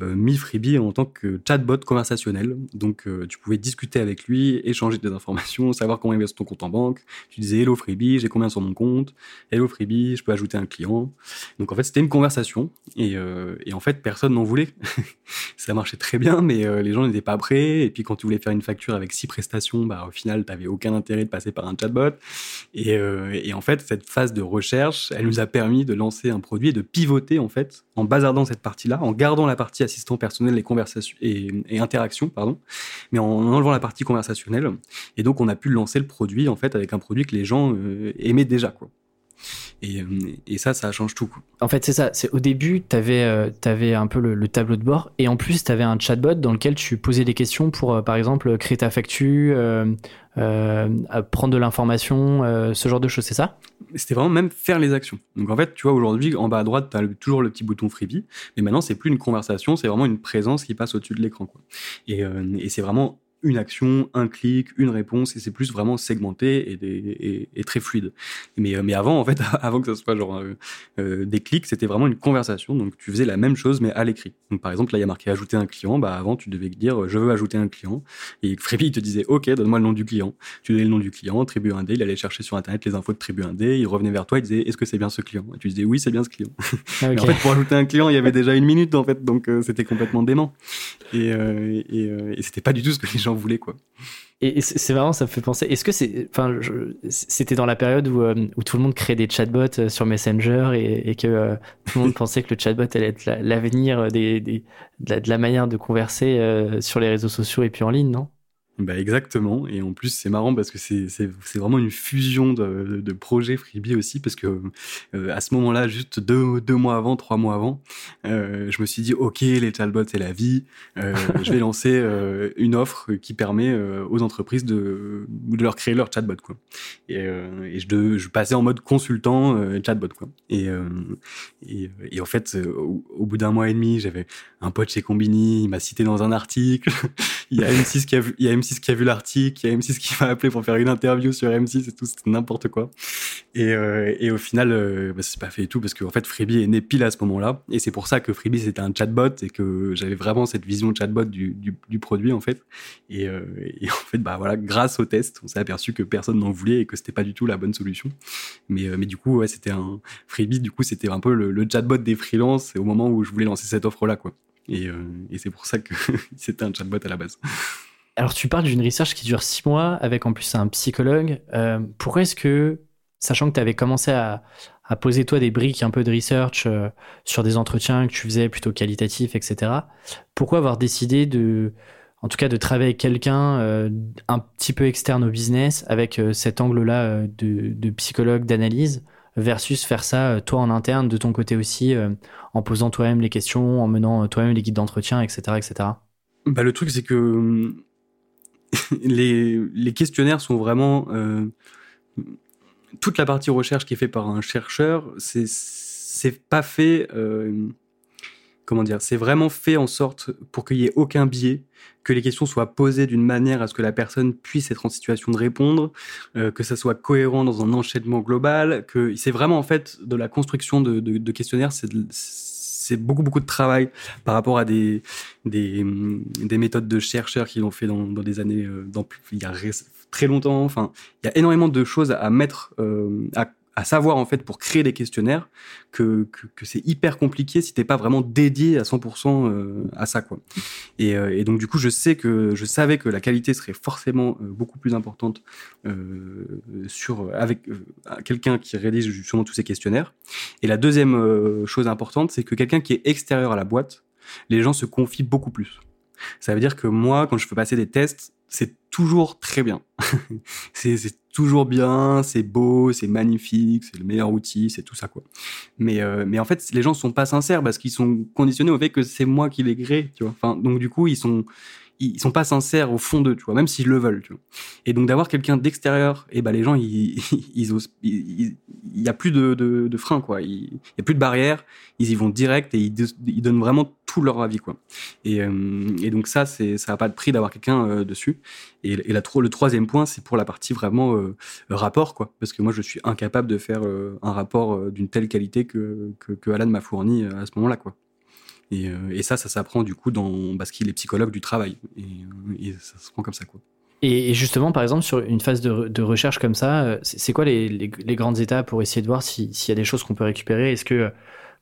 mis Freebie en tant que chatbot conversationnel. Donc, euh, tu pouvais discuter avec lui, échanger des informations, savoir comment il va sur ton compte en banque. Tu disais Hello Freebie, j'ai combien sur mon compte? Hello Freebie, je peux ajouter un client. Donc, en fait, c'était une conversation. Et, euh, en fait, personne n'en voulait. ça marchait très bien, mais les gens n'étaient pas prêts. Et puis, quand tu voulais faire une facture avec six prestations, bah, au final, tu n'avais aucun intérêt de passer par un chatbot. Et, et en fait, cette phase de recherche, elle nous a permis de lancer un produit et de pivoter, en fait, en bazardant cette partie-là, en gardant la partie assistant personnel et conversation et, interaction, pardon, mais en enlevant la partie conversationnelle. Et donc, on a pu lancer le produit en fait avec un produit que les gens euh, aimaient déjà. Et, euh, et, ça, ça change tout. Quoi. En fait, c'est ça. C'est au début, tu avais, euh, avais, un peu le, tableau de bord, et en plus, tu avais un chatbot dans lequel tu posais des questions pour, par exemple, créer ta facture, prendre de l'information, ce genre de choses. C'est ça? C'était vraiment même faire les actions. Donc en fait, tu vois, aujourd'hui, en bas à droite, tu as toujours le petit bouton freebie, mais maintenant, c'est plus une conversation, c'est vraiment une présence qui passe au-dessus de l'écran. Et, euh, et c'est vraiment une action, un clic, une réponse, et c'est plus vraiment segmenté et, et, très fluide. Mais, euh, mais avant, en fait, avant que ce soit genre euh, euh, des clics, c'était vraiment une conversation. Donc tu faisais la même chose, mais à l'écrit. Donc par exemple, là, il y a marqué ajouter un client. Bah avant, tu devais dire je veux ajouter un client. Et Freebie, il te disait ok, donne-moi le nom du client. Tu donnais le nom du client, Tribu 1D. Il allait chercher sur internet les infos de Tribu 1D. Il revenait vers toi, il disait est-ce que c'est bien ce client? Et tu disais oui, c'est bien ce client. Ah, en fait, pour ajouter un client, il y avait déjà une minute en fait, donc c'était complètement dément. Et, et, et c'était pas du tout ce que les gens voulait quoi. Et c'est marrant, ça me fait penser. Est-ce que c'est, enfin, c'était dans la période où, euh, où, tout le monde créait des chatbots euh, sur Messenger et, que euh, tout le monde pensait que le chatbot allait être l'avenir des, des, de, la, manière de converser sur les réseaux sociaux et puis en ligne, non? Bah exactement. Et en plus, c'est marrant parce que c'est vraiment une fusion de, de projets Freebie aussi, parce que euh, à ce moment-là, juste deux, deux mois avant, trois mois avant, euh, je me suis dit, OK, les chatbots, c'est la vie. Euh, je vais lancer une offre qui permet aux entreprises de, de leur créer leur chatbot. Quoi. Et, et je, de, je passais en mode consultant chatbot. Quoi. Et, et, et, en fait, au, au bout d'un mois et demi, j'avais un pote chez Combini, il m'a cité dans un article. il y a M6 qui a vu, il y a M6 M6 qui a vu l'article, il y a M6 qui m'a appelé pour faire une interview sur M6 et tout, c'était n'importe quoi. Et, euh, et, au final, euh, bah, c'est pas fait et tout parce qu'en fait, Freebie est né pile à ce moment-là. Et c'est pour ça que Freebie c'était un chatbot et que j'avais vraiment cette vision chatbot du, du, du produit en fait. Et, euh, et, en fait, bah voilà, grâce au test, on s'est aperçu que personne n'en voulait et que c'était pas du tout la bonne solution. Mais, euh, mais du coup, ouais, c'était un Freebie, du coup, c'était un peu le, chatbot des freelances au moment où je voulais lancer cette offre-là, quoi. Et, et c'est pour ça que c'était un chatbot à la base. Alors, tu parles d'une research qui dure six mois, avec en plus un psychologue. Euh, pourquoi est-ce que, sachant que tu avais commencé à, poser toi des briques un peu de research euh, sur des entretiens que tu faisais plutôt qualitatifs, etc., pourquoi avoir décidé de, en tout cas, de travailler avec quelqu'un euh, un petit peu externe au business, avec euh, cet angle-là de, de, psychologue, d'analyse, versus faire ça toi en interne, de ton côté aussi, en posant toi-même les questions, en menant toi-même les guides d'entretien, etc., etc. Bah, le truc, c'est que hum, les, questionnaires sont vraiment euh, toute la partie recherche qui est faite par un chercheur. C'est pas fait. Euh, comment dire, c'est vraiment fait en sorte pour qu'il y ait aucun biais, que les questions soient posées d'une manière à ce que la personne puisse être en situation de répondre, euh, que ça soit cohérent dans un enchaînement global, que c'est vraiment en fait de la construction de, questionnaires, c'est beaucoup beaucoup de travail par rapport à des des, des méthodes de chercheurs qui l'ont fait dans, dans des années euh, dans, il y a très longtemps. Enfin il y a énormément de choses à mettre euh, à à savoir en fait pour créer des questionnaires que, que, que c'est hyper compliqué si t'es pas vraiment dédié à 100% euh, à ça quoi. Et, euh, et, donc du coup je sais que je savais que la qualité serait forcément euh, beaucoup plus importante sur avec quelqu'un qui réalise justement tous ces questionnaires. Et la deuxième chose importante c'est que quelqu'un qui est extérieur à la boîte, les gens se confient beaucoup plus. Ça veut dire que moi quand je fais passer des tests c'est toujours très bien. c'est toujours bien, c'est beau, c'est magnifique, c'est le meilleur outil, c'est tout ça quoi. Mais euh, mais en fait, les gens sont pas sincères parce qu'ils sont conditionnés au fait que c'est moi qui les crée, tu vois. Enfin donc du coup, ils sont ils sont pas sincères au fond d'eux, tu vois, même s'ils le veulent, tu vois. Et donc d'avoir quelqu'un d'extérieur, et eh ben les gens ils osent, il y a plus de de, de frein quoi, il y a plus de barrières, ils y vont direct et ils, donnent vraiment tout leur avis quoi. Et, euh, donc ça ça a pas de prix d'avoir quelqu'un euh, dessus. Et, le troisième point c'est pour la partie vraiment euh, rapport quoi, parce que moi je suis incapable de faire un rapport d'une telle qualité que que Alan m'a fourni à ce moment-là quoi. Et, euh, et ça, ça s'apprend du coup dans, parce qu'il est psychologue du travail. Et, euh, ça se prend comme ça, quoi. Et justement, par exemple, sur une phase de, recherche comme ça, euh, c'est quoi les, grandes étapes pour essayer de voir s'il y a des choses qu'on peut récupérer? Est-ce que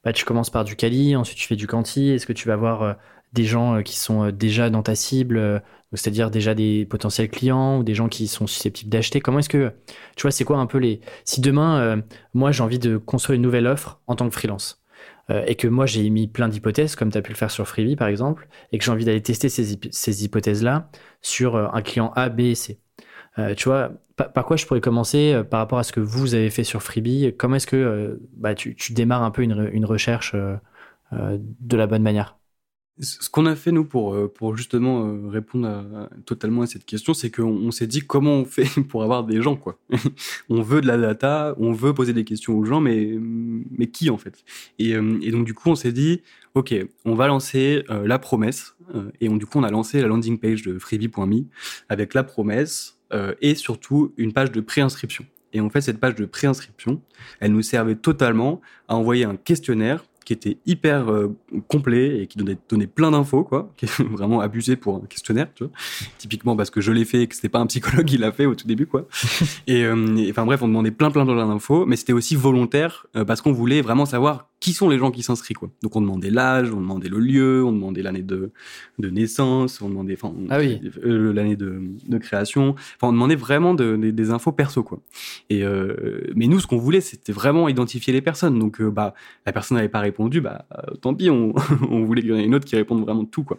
bah, tu commences par du quali, ensuite tu fais du quanti? Est-ce que tu vas voir des gens qui sont déjà dans ta cible, c'est-à-dire déjà des potentiels clients ou des gens qui sont susceptibles d'acheter? Comment est-ce que, tu vois, c'est quoi un peu les... Si demain, moi j'ai envie de construire une nouvelle offre en tant que freelance, euh, et que moi j'ai mis plein d'hypothèses, comme tu as pu le faire sur Freebie par exemple, et que j'ai envie d'aller tester ces, hypothèses-là sur euh, un client A, B et C. Euh, tu vois, par, quoi je pourrais commencer par rapport à ce que vous avez fait sur Freebie Comment est-ce que bah, tu, démarres un peu une recherche de la bonne manière? Ce qu'on a fait nous pour euh, pour justement euh, répondre totalement à cette question, c'est qu'on on, s'est dit comment on fait pour avoir des gens quoi. on veut de la data, on veut poser des questions aux gens, mais mais qui en fait? Et, euh, et donc du coup on s'est dit ok, on va lancer la promesse et du coup on a lancé la landing page de freebie.me avec la promesse et surtout une page de préinscription. Et en fait cette page de préinscription, elle nous servait totalement à envoyer un questionnaire qui était hyper euh, complet et qui donnait, donnait plein d'infos, quoi, qui est vraiment abusé pour un questionnaire, tu vois. Typiquement parce que je l'ai fait et que c'était pas un psychologue qui l'a fait au tout début, quoi. et, euh, enfin bref, on demandait plein, plein, plein d'infos, mais c'était aussi volontaire euh, parce qu'on voulait vraiment savoir qui sont les gens qui s'inscrivent quoi. Donc on demandait l'âge, on demandait le lieu, on demandait l'année de, de naissance, on demandait enfin ah oui. l'année de, de, création. Enfin on demandait vraiment de, des infos perso quoi. Et mais nous ce qu'on voulait c'était vraiment identifier les personnes. Donc bah la personne n'avait pas répondu, bah euh, tant pis, on, on voulait qu'il y en ait une autre qui réponde vraiment tout quoi.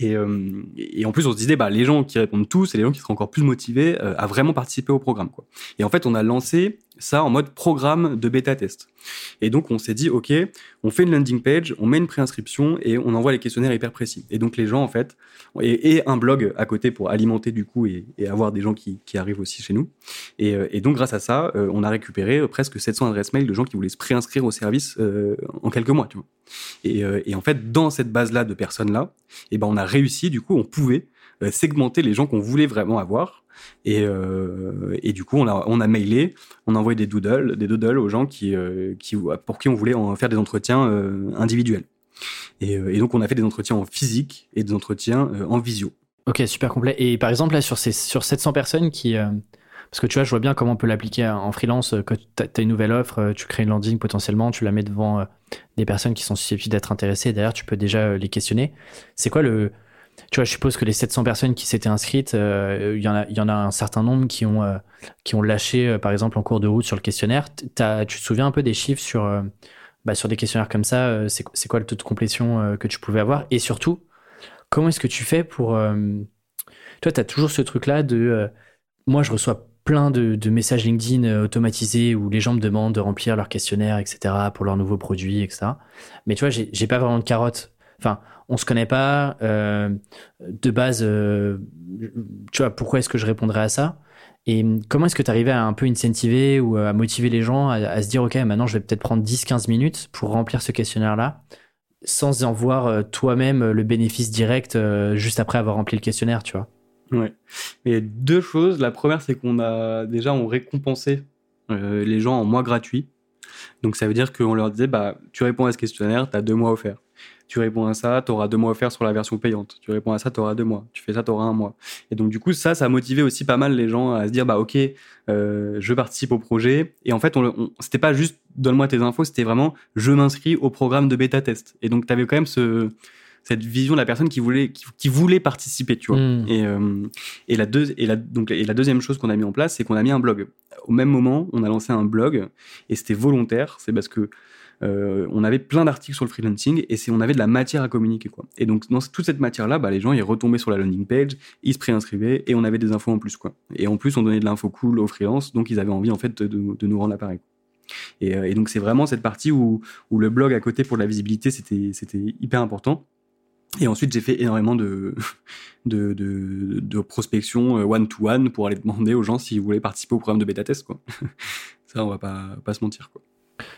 Et, euh, et, en plus, on se disait, bah, les gens qui répondent tous, c'est les gens qui seront encore plus motivés euh, à vraiment participer au programme. Quoi. Et en fait, on a lancé ça en mode programme de bêta test. Et donc, on s'est dit, OK, on fait une landing page, on met une préinscription et on envoie les questionnaires hyper précis. Et donc, les gens, en fait, et, un blog à côté pour alimenter du coup et, avoir des gens qui, arrivent aussi chez nous. Et, euh, donc, grâce à ça, euh, on a récupéré presque 700 adresses mail de gens qui voulaient se préinscrire au service euh, en quelques mois, tu vois. Et, en fait, dans cette base-là de personnes-là, et ben, on a réussi, du coup, on pouvait segmenter les gens qu'on voulait vraiment avoir et, euh, et du coup, on a, on a mailé, on a envoyé des doodles, des doodles aux gens qui, euh, qui, pour qui on voulait en faire des entretiens euh, individuels. Et, euh, donc, on a fait des entretiens en physique et des entretiens euh, en visio. Ok, super complet. Et par exemple, là, sur, ces, sur 700 personnes qui. Euh, parce que tu vois, je vois bien comment on peut l'appliquer en freelance. Quand tu as une nouvelle offre, tu crées une landing potentiellement, tu la mets devant des personnes qui sont susceptibles d'être intéressées. D'ailleurs, tu peux déjà les questionner. C'est quoi le, tu vois, je suppose que les 700 personnes qui s'étaient inscrites, euh, il y en a, un certain nombre qui ont, euh, qui ont lâché, euh, par exemple, en cours de route sur le questionnaire. Tu te souviens un peu des chiffres sur, bah, sur des questionnaires comme ça C'est quoi le taux de complétion que tu pouvais avoir? Et surtout, comment est-ce que tu fais pour Toi, tu as toujours ce truc-là de, moi, je reçois plein de, de, messages LinkedIn automatisés où les gens me demandent de remplir leur questionnaire, etc., pour leurs nouveaux produits, etc. Mais tu vois, j'ai pas vraiment de carotte. Enfin, on se connaît pas euh, de base. Euh, tu vois, pourquoi est-ce que je répondrais à ça? Et comment est-ce que tu arrivais à un peu incentiver ou à motiver les gens à, se dire, OK, maintenant je vais peut-être prendre 10-15 minutes pour remplir ce questionnaire-là sans en voir toi-même le bénéfice direct juste après avoir rempli le questionnaire, tu vois? Ouais. Et deux choses. La première, c'est qu'on a déjà on récompensé les gens en mois gratuits. Donc ça veut dire qu'on leur disait, bah, tu réponds à ce questionnaire, tu as deux mois offerts. Tu réponds à ça, tu auras deux mois offerts sur la version payante. Tu réponds à ça, tu auras deux mois. Tu fais ça, tu auras un mois. Et donc du coup, ça, ça a motivé aussi pas mal les gens à se dire, bah ok, euh, je participe au projet. Et en fait, on, on c'était pas juste donne-moi tes infos, c'était vraiment je m'inscris au programme de bêta test. Et donc tu avais quand même ce cette vision de la personne qui voulait qui, voulait participer tu vois et, euh, et la deux et la donc et la deuxième chose qu'on a mis en place c'est qu'on a mis un blog au même moment on a lancé un blog et c'était volontaire c'est parce que on avait plein d'articles sur le freelancing et on avait de la matière à communiquer et donc dans toute cette matière là bah, les gens ils retombaient sur la landing page ils se préinscrivaient et on avait des infos en plus et en plus on donnait de l'info cool aux freelances donc ils avaient envie en fait de, nous rendre l'appareil et, euh, et, donc c'est vraiment cette partie où, le blog à côté pour la visibilité c'était hyper important et ensuite, j'ai fait énormément de, de, de, de prospection one-to-one pour aller demander aux gens s'ils voulaient participer au programme de bêta-test. Ça, on va pas, se mentir.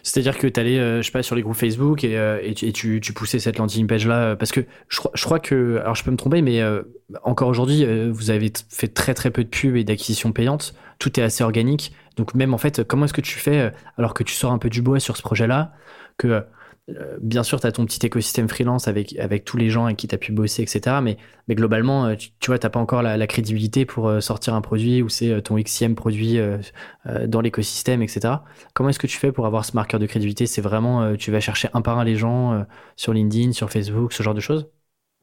C'est-à-dire que tu allais, euh, je sais pas, sur les groupes Facebook et, euh, tu, poussais cette landing page-là. Euh, parce que je crois, que, alors je peux me tromper, mais encore aujourd'hui, vous avez fait très très peu de pubs et d'acquisitions payantes. Tout est assez organique. Donc même en fait, comment est-ce que tu fais, alors que tu sors un peu du bois sur ce projet-là, que euh, bien sûr, tu as ton petit écosystème freelance avec, avec tous les gens avec qui tu as pu bosser, etc. Mais, mais globalement, euh, tu, vois, tu n'as pas encore la, crédibilité pour euh, sortir un produit où c'est ton xème produit dans l'écosystème, etc. Comment est-ce que tu fais pour avoir ce marqueur de crédibilité? C'est vraiment, tu vas chercher un par un les gens sur LinkedIn, sur Facebook, ce genre de choses?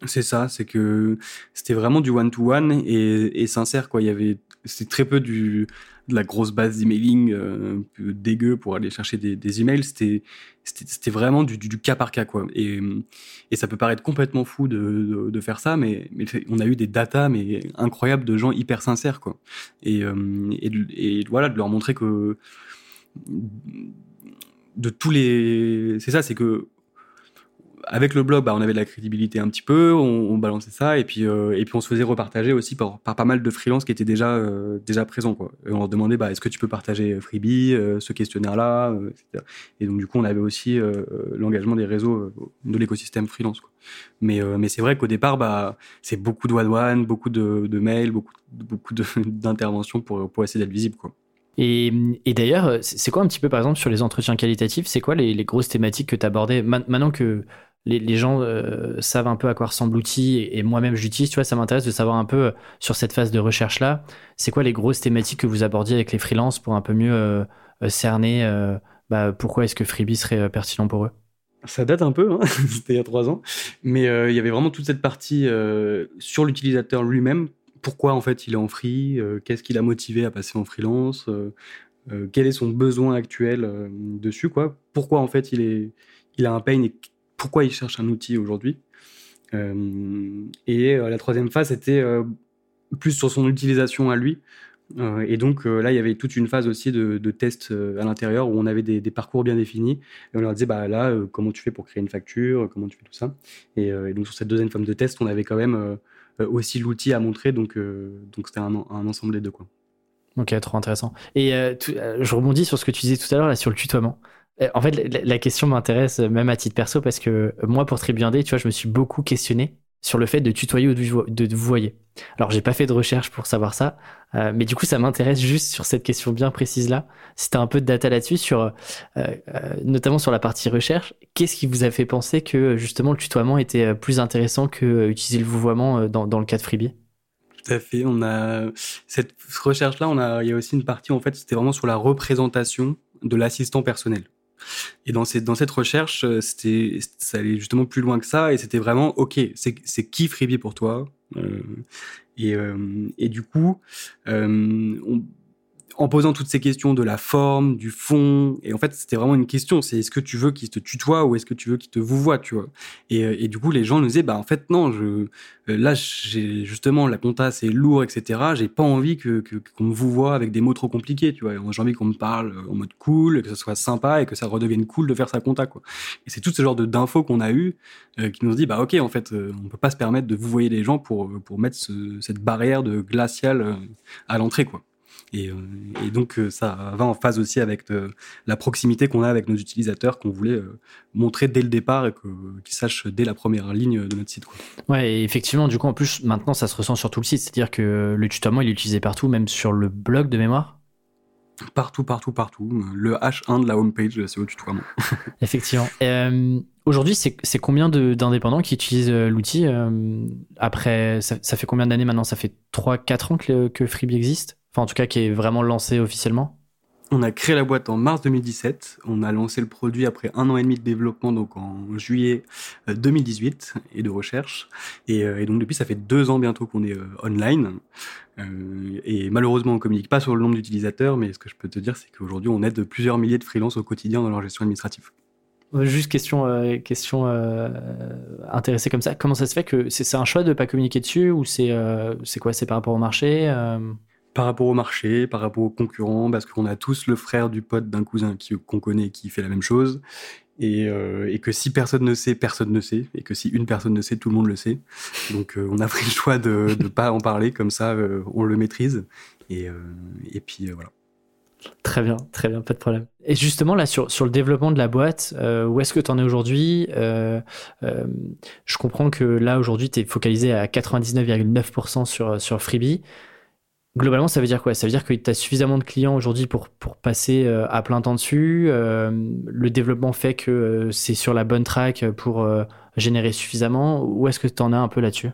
C'est ça, c'est que c'était vraiment du one-to-one et, et, sincère, quoi. Il y avait, c'était très peu du, de la grosse base d'emailing euh, dégueu pour aller chercher des, des emails. C'était, c'était vraiment du, du, cas par cas, quoi. Et, et ça peut paraître complètement fou de, de, faire ça, mais, mais, on a eu des datas mais incroyables de gens hyper sincères, quoi. Et, euh, et, et voilà, de leur montrer que de tous les, c'est ça, c'est que avec le blog, bah, on avait de la crédibilité un petit peu, on, balançait ça, et puis euh, et puis on se faisait repartager aussi par, par pas mal de freelances qui étaient déjà euh, déjà présents quoi. Et on leur demandait bah est-ce que tu peux partager euh, Freebie, ce questionnaire-là, etc. Et donc du coup on avait aussi l'engagement des réseaux de l'écosystème freelance. Mais mais c'est vrai qu'au départ bah c'est beaucoup de one beaucoup de, de mails, beaucoup beaucoup d'interventions pour pour essayer d'être visible quoi. Et, et d'ailleurs, c'est quoi un petit peu, par exemple, sur les entretiens qualitatifs, c'est quoi les, les, grosses thématiques que tu abordais Maintenant que les, gens euh, savent un peu à quoi ressemble l'outil et, moi-même j'utilise. Tu vois, ça m'intéresse de savoir un peu euh, sur cette phase de recherche là, c'est quoi les grosses thématiques que vous abordiez avec les freelances pour un peu mieux euh, cerner bah, pourquoi est-ce que Freebie serait pertinent pour eux? Ça date un peu, hein c'était il y a trois ans, mais il y avait vraiment toute cette partie sur l'utilisateur lui-même. Pourquoi en fait il est en free Qu'est-ce qui l'a motivé à passer en freelance Quel est son besoin actuel dessus quoi? Pourquoi en fait il est il a un pain et pourquoi il cherche un outil aujourd'hui. Euh, et euh, la troisième phase était euh, plus sur son utilisation à lui. et donc là, il y avait toute une phase aussi de, tests à l'intérieur où on avait des, parcours bien définis. Et on leur disait, bah là, comment tu fais pour créer une facture, comment tu fais tout ça. Et, donc sur cette deuxième phase de test, on avait quand même aussi l'outil à montrer. Donc c'était un, un, ensemble des deux. Quoi. Ok, trop intéressant. Et je rebondis sur ce que tu disais tout à l'heure, sur le tutoiement. Euh, en fait, la, question m'intéresse euh, même à titre perso parce que euh, moi, pour Tribu tu vois, je me suis beaucoup questionné sur le fait de tutoyer ou de vous voyer. Alors, j'ai pas fait de recherche pour savoir ça, mais du coup, ça m'intéresse juste sur cette question bien précise là. Si t'as un peu de data là-dessus, sur notamment sur la partie recherche, qu'est-ce qui vous a fait penser que justement le tutoiement était plus intéressant que utiliser le vouvoiement dans, dans le cas de Freebie? Tout à fait. On a cette recherche-là. On a, il y a aussi une partie en fait, c'était vraiment sur la représentation de l'assistant personnel. Et dans cette, recherche, euh, c'était, ça allait justement plus loin que ça, et c'était vraiment, ok, c'est, qui Freebie pour toi? Euh, et, euh, et du coup, on, en posant toutes ces questions de la forme, du fond, et en fait c'était vraiment une question, c'est est-ce que tu veux qu'il te tutoie ou est-ce que tu veux qu'il te vous voit, tu vois. Et, euh, et, du coup les gens nous disaient bah en fait non, je euh, là justement la compta c'est lourd etc. J'ai pas envie que qu'on me vous voit avec des mots trop compliqués, tu vois. J'ai envie qu'on me parle en mode cool, que ce soit sympa et que ça redevienne cool de faire sa compta quoi. Et c'est tout ce genre d'infos qu'on a eu euh, qui nous dit bah ok en fait on peut pas se permettre de vous voyer les gens pour pour mettre ce, cette barrière de glacial à l'entrée quoi. Et, euh, et, donc euh, ça va en phase aussi avec de, la proximité qu'on a avec nos utilisateurs qu'on voulait euh, montrer dès le départ et qu'ils sachent dès la première ligne de notre site. Quoi. Ouais, et effectivement, du coup, en plus, maintenant, ça se ressent sur tout le site. C'est-à-dire que le tutoiement, il est utilisé partout, même sur le blog de mémoire? Partout, partout, partout. Le H1 de la homepage, c'est au tutoiement. Effectivement. Euh, Aujourd'hui, c'est combien d'indépendants qui utilisent euh, l'outil euh, Après, ça, ça, fait combien d'années maintenant? Ça fait 3-4 ans que, que Freebie existe? Enfin, en tout cas, qui est vraiment lancé officiellement on a créé la boîte en mars 2017. On a lancé le produit après un an et demi de développement, donc en juillet 2018 euh, et de recherche. Et, et donc depuis, ça fait deux ans bientôt qu'on est online. Euh, et malheureusement, on communique pas sur le nombre d'utilisateurs, mais ce que je peux te dire, c'est qu'aujourd'hui, on aide plusieurs milliers de freelances au quotidien dans leur gestion administrative. Juste question, euh, question euh, intéressée comme ça. Comment ça se fait que c'est un choix de pas communiquer dessus ou c'est euh, c'est quoi? C'est par rapport au marché Par rapport au marché, par rapport aux concurrents, parce qu'on a tous le frère du pote d'un cousin qu'on connaît qui fait la même chose. Et, euh, et, que si personne ne sait, personne ne sait, et que si une personne ne sait, tout le monde le sait. Donc euh, on a pris le choix de ne pas en parler, comme ça euh, on le maîtrise. Et, et puis voilà. Très bien, très bien, pas de problème. Et justement, là, sur, sur le développement de la boîte, où est-ce que tu en es aujourd'hui? Je comprends que là, aujourd'hui, tu es focalisé à 99,9% sur, sur Freebie. Globalement, ça veut dire quoi? Ça veut dire que tu as suffisamment de clients aujourd'hui pour, pour passer euh, à plein temps dessus. Euh, le développement fait que euh, c'est sur la bonne track pour générer suffisamment? Où est-ce que tu en as un peu là-dessus?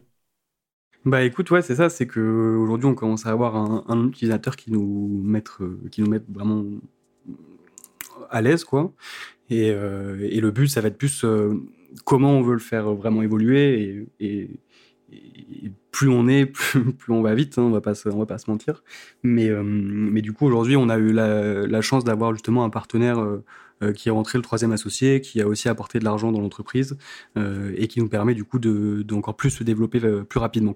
Bah écoute, ouais, c'est ça, c'est qu'aujourd'hui on commence à avoir un, utilisateur qui nous met, qui nous vraiment à l'aise, quoi. Et, le but, ça va être plus comment on veut le faire vraiment évoluer et plus on est, plus, on va vite, hein, on va pas se, on va pas se mentir. Mais, euh, du coup, aujourd'hui, on a eu la, chance d'avoir justement un partenaire euh, euh, qui est rentré le troisième associé, qui a aussi apporté de l'argent dans l'entreprise et qui nous permet du coup de, encore plus se développer plus rapidement.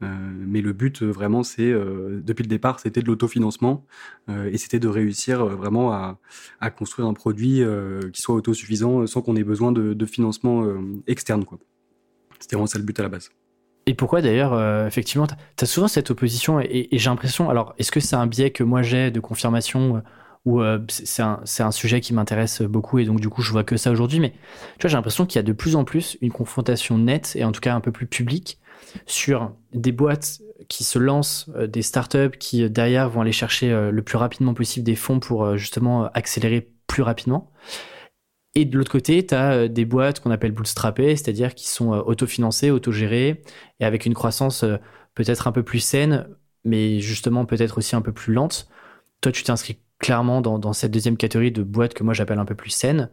Mais le but, vraiment, c'est depuis le départ, c'était de l'autofinancement et c'était de réussir vraiment à, construire un produit qui soit autosuffisant sans qu'on ait besoin de, de financement externe. C'était vraiment ça le but à la base. Et pourquoi d'ailleurs, euh, effectivement, tu as souvent cette opposition et, j'ai l'impression, alors est-ce que c'est un biais que moi j'ai de confirmation euh, ou euh, c'est un, un, sujet qui m'intéresse beaucoup et donc du coup je vois que ça aujourd'hui, mais tu vois, j'ai l'impression qu'il y a de plus en plus une confrontation nette et en tout cas un peu plus publique sur des boîtes qui se lancent, des startups qui derrière vont aller chercher le plus rapidement possible des fonds pour justement accélérer plus rapidement. Et de l'autre côté, tu as euh, des boîtes qu'on appelle bootstrappées, c'est-à-dire qui sont euh, autofinancées, autogérées, et avec une croissance euh, peut-être un peu plus saine, mais justement peut-être aussi un peu plus lente. Toi, tu t'inscris clairement dans, cette deuxième catégorie de boîtes que moi j'appelle un peu plus saine.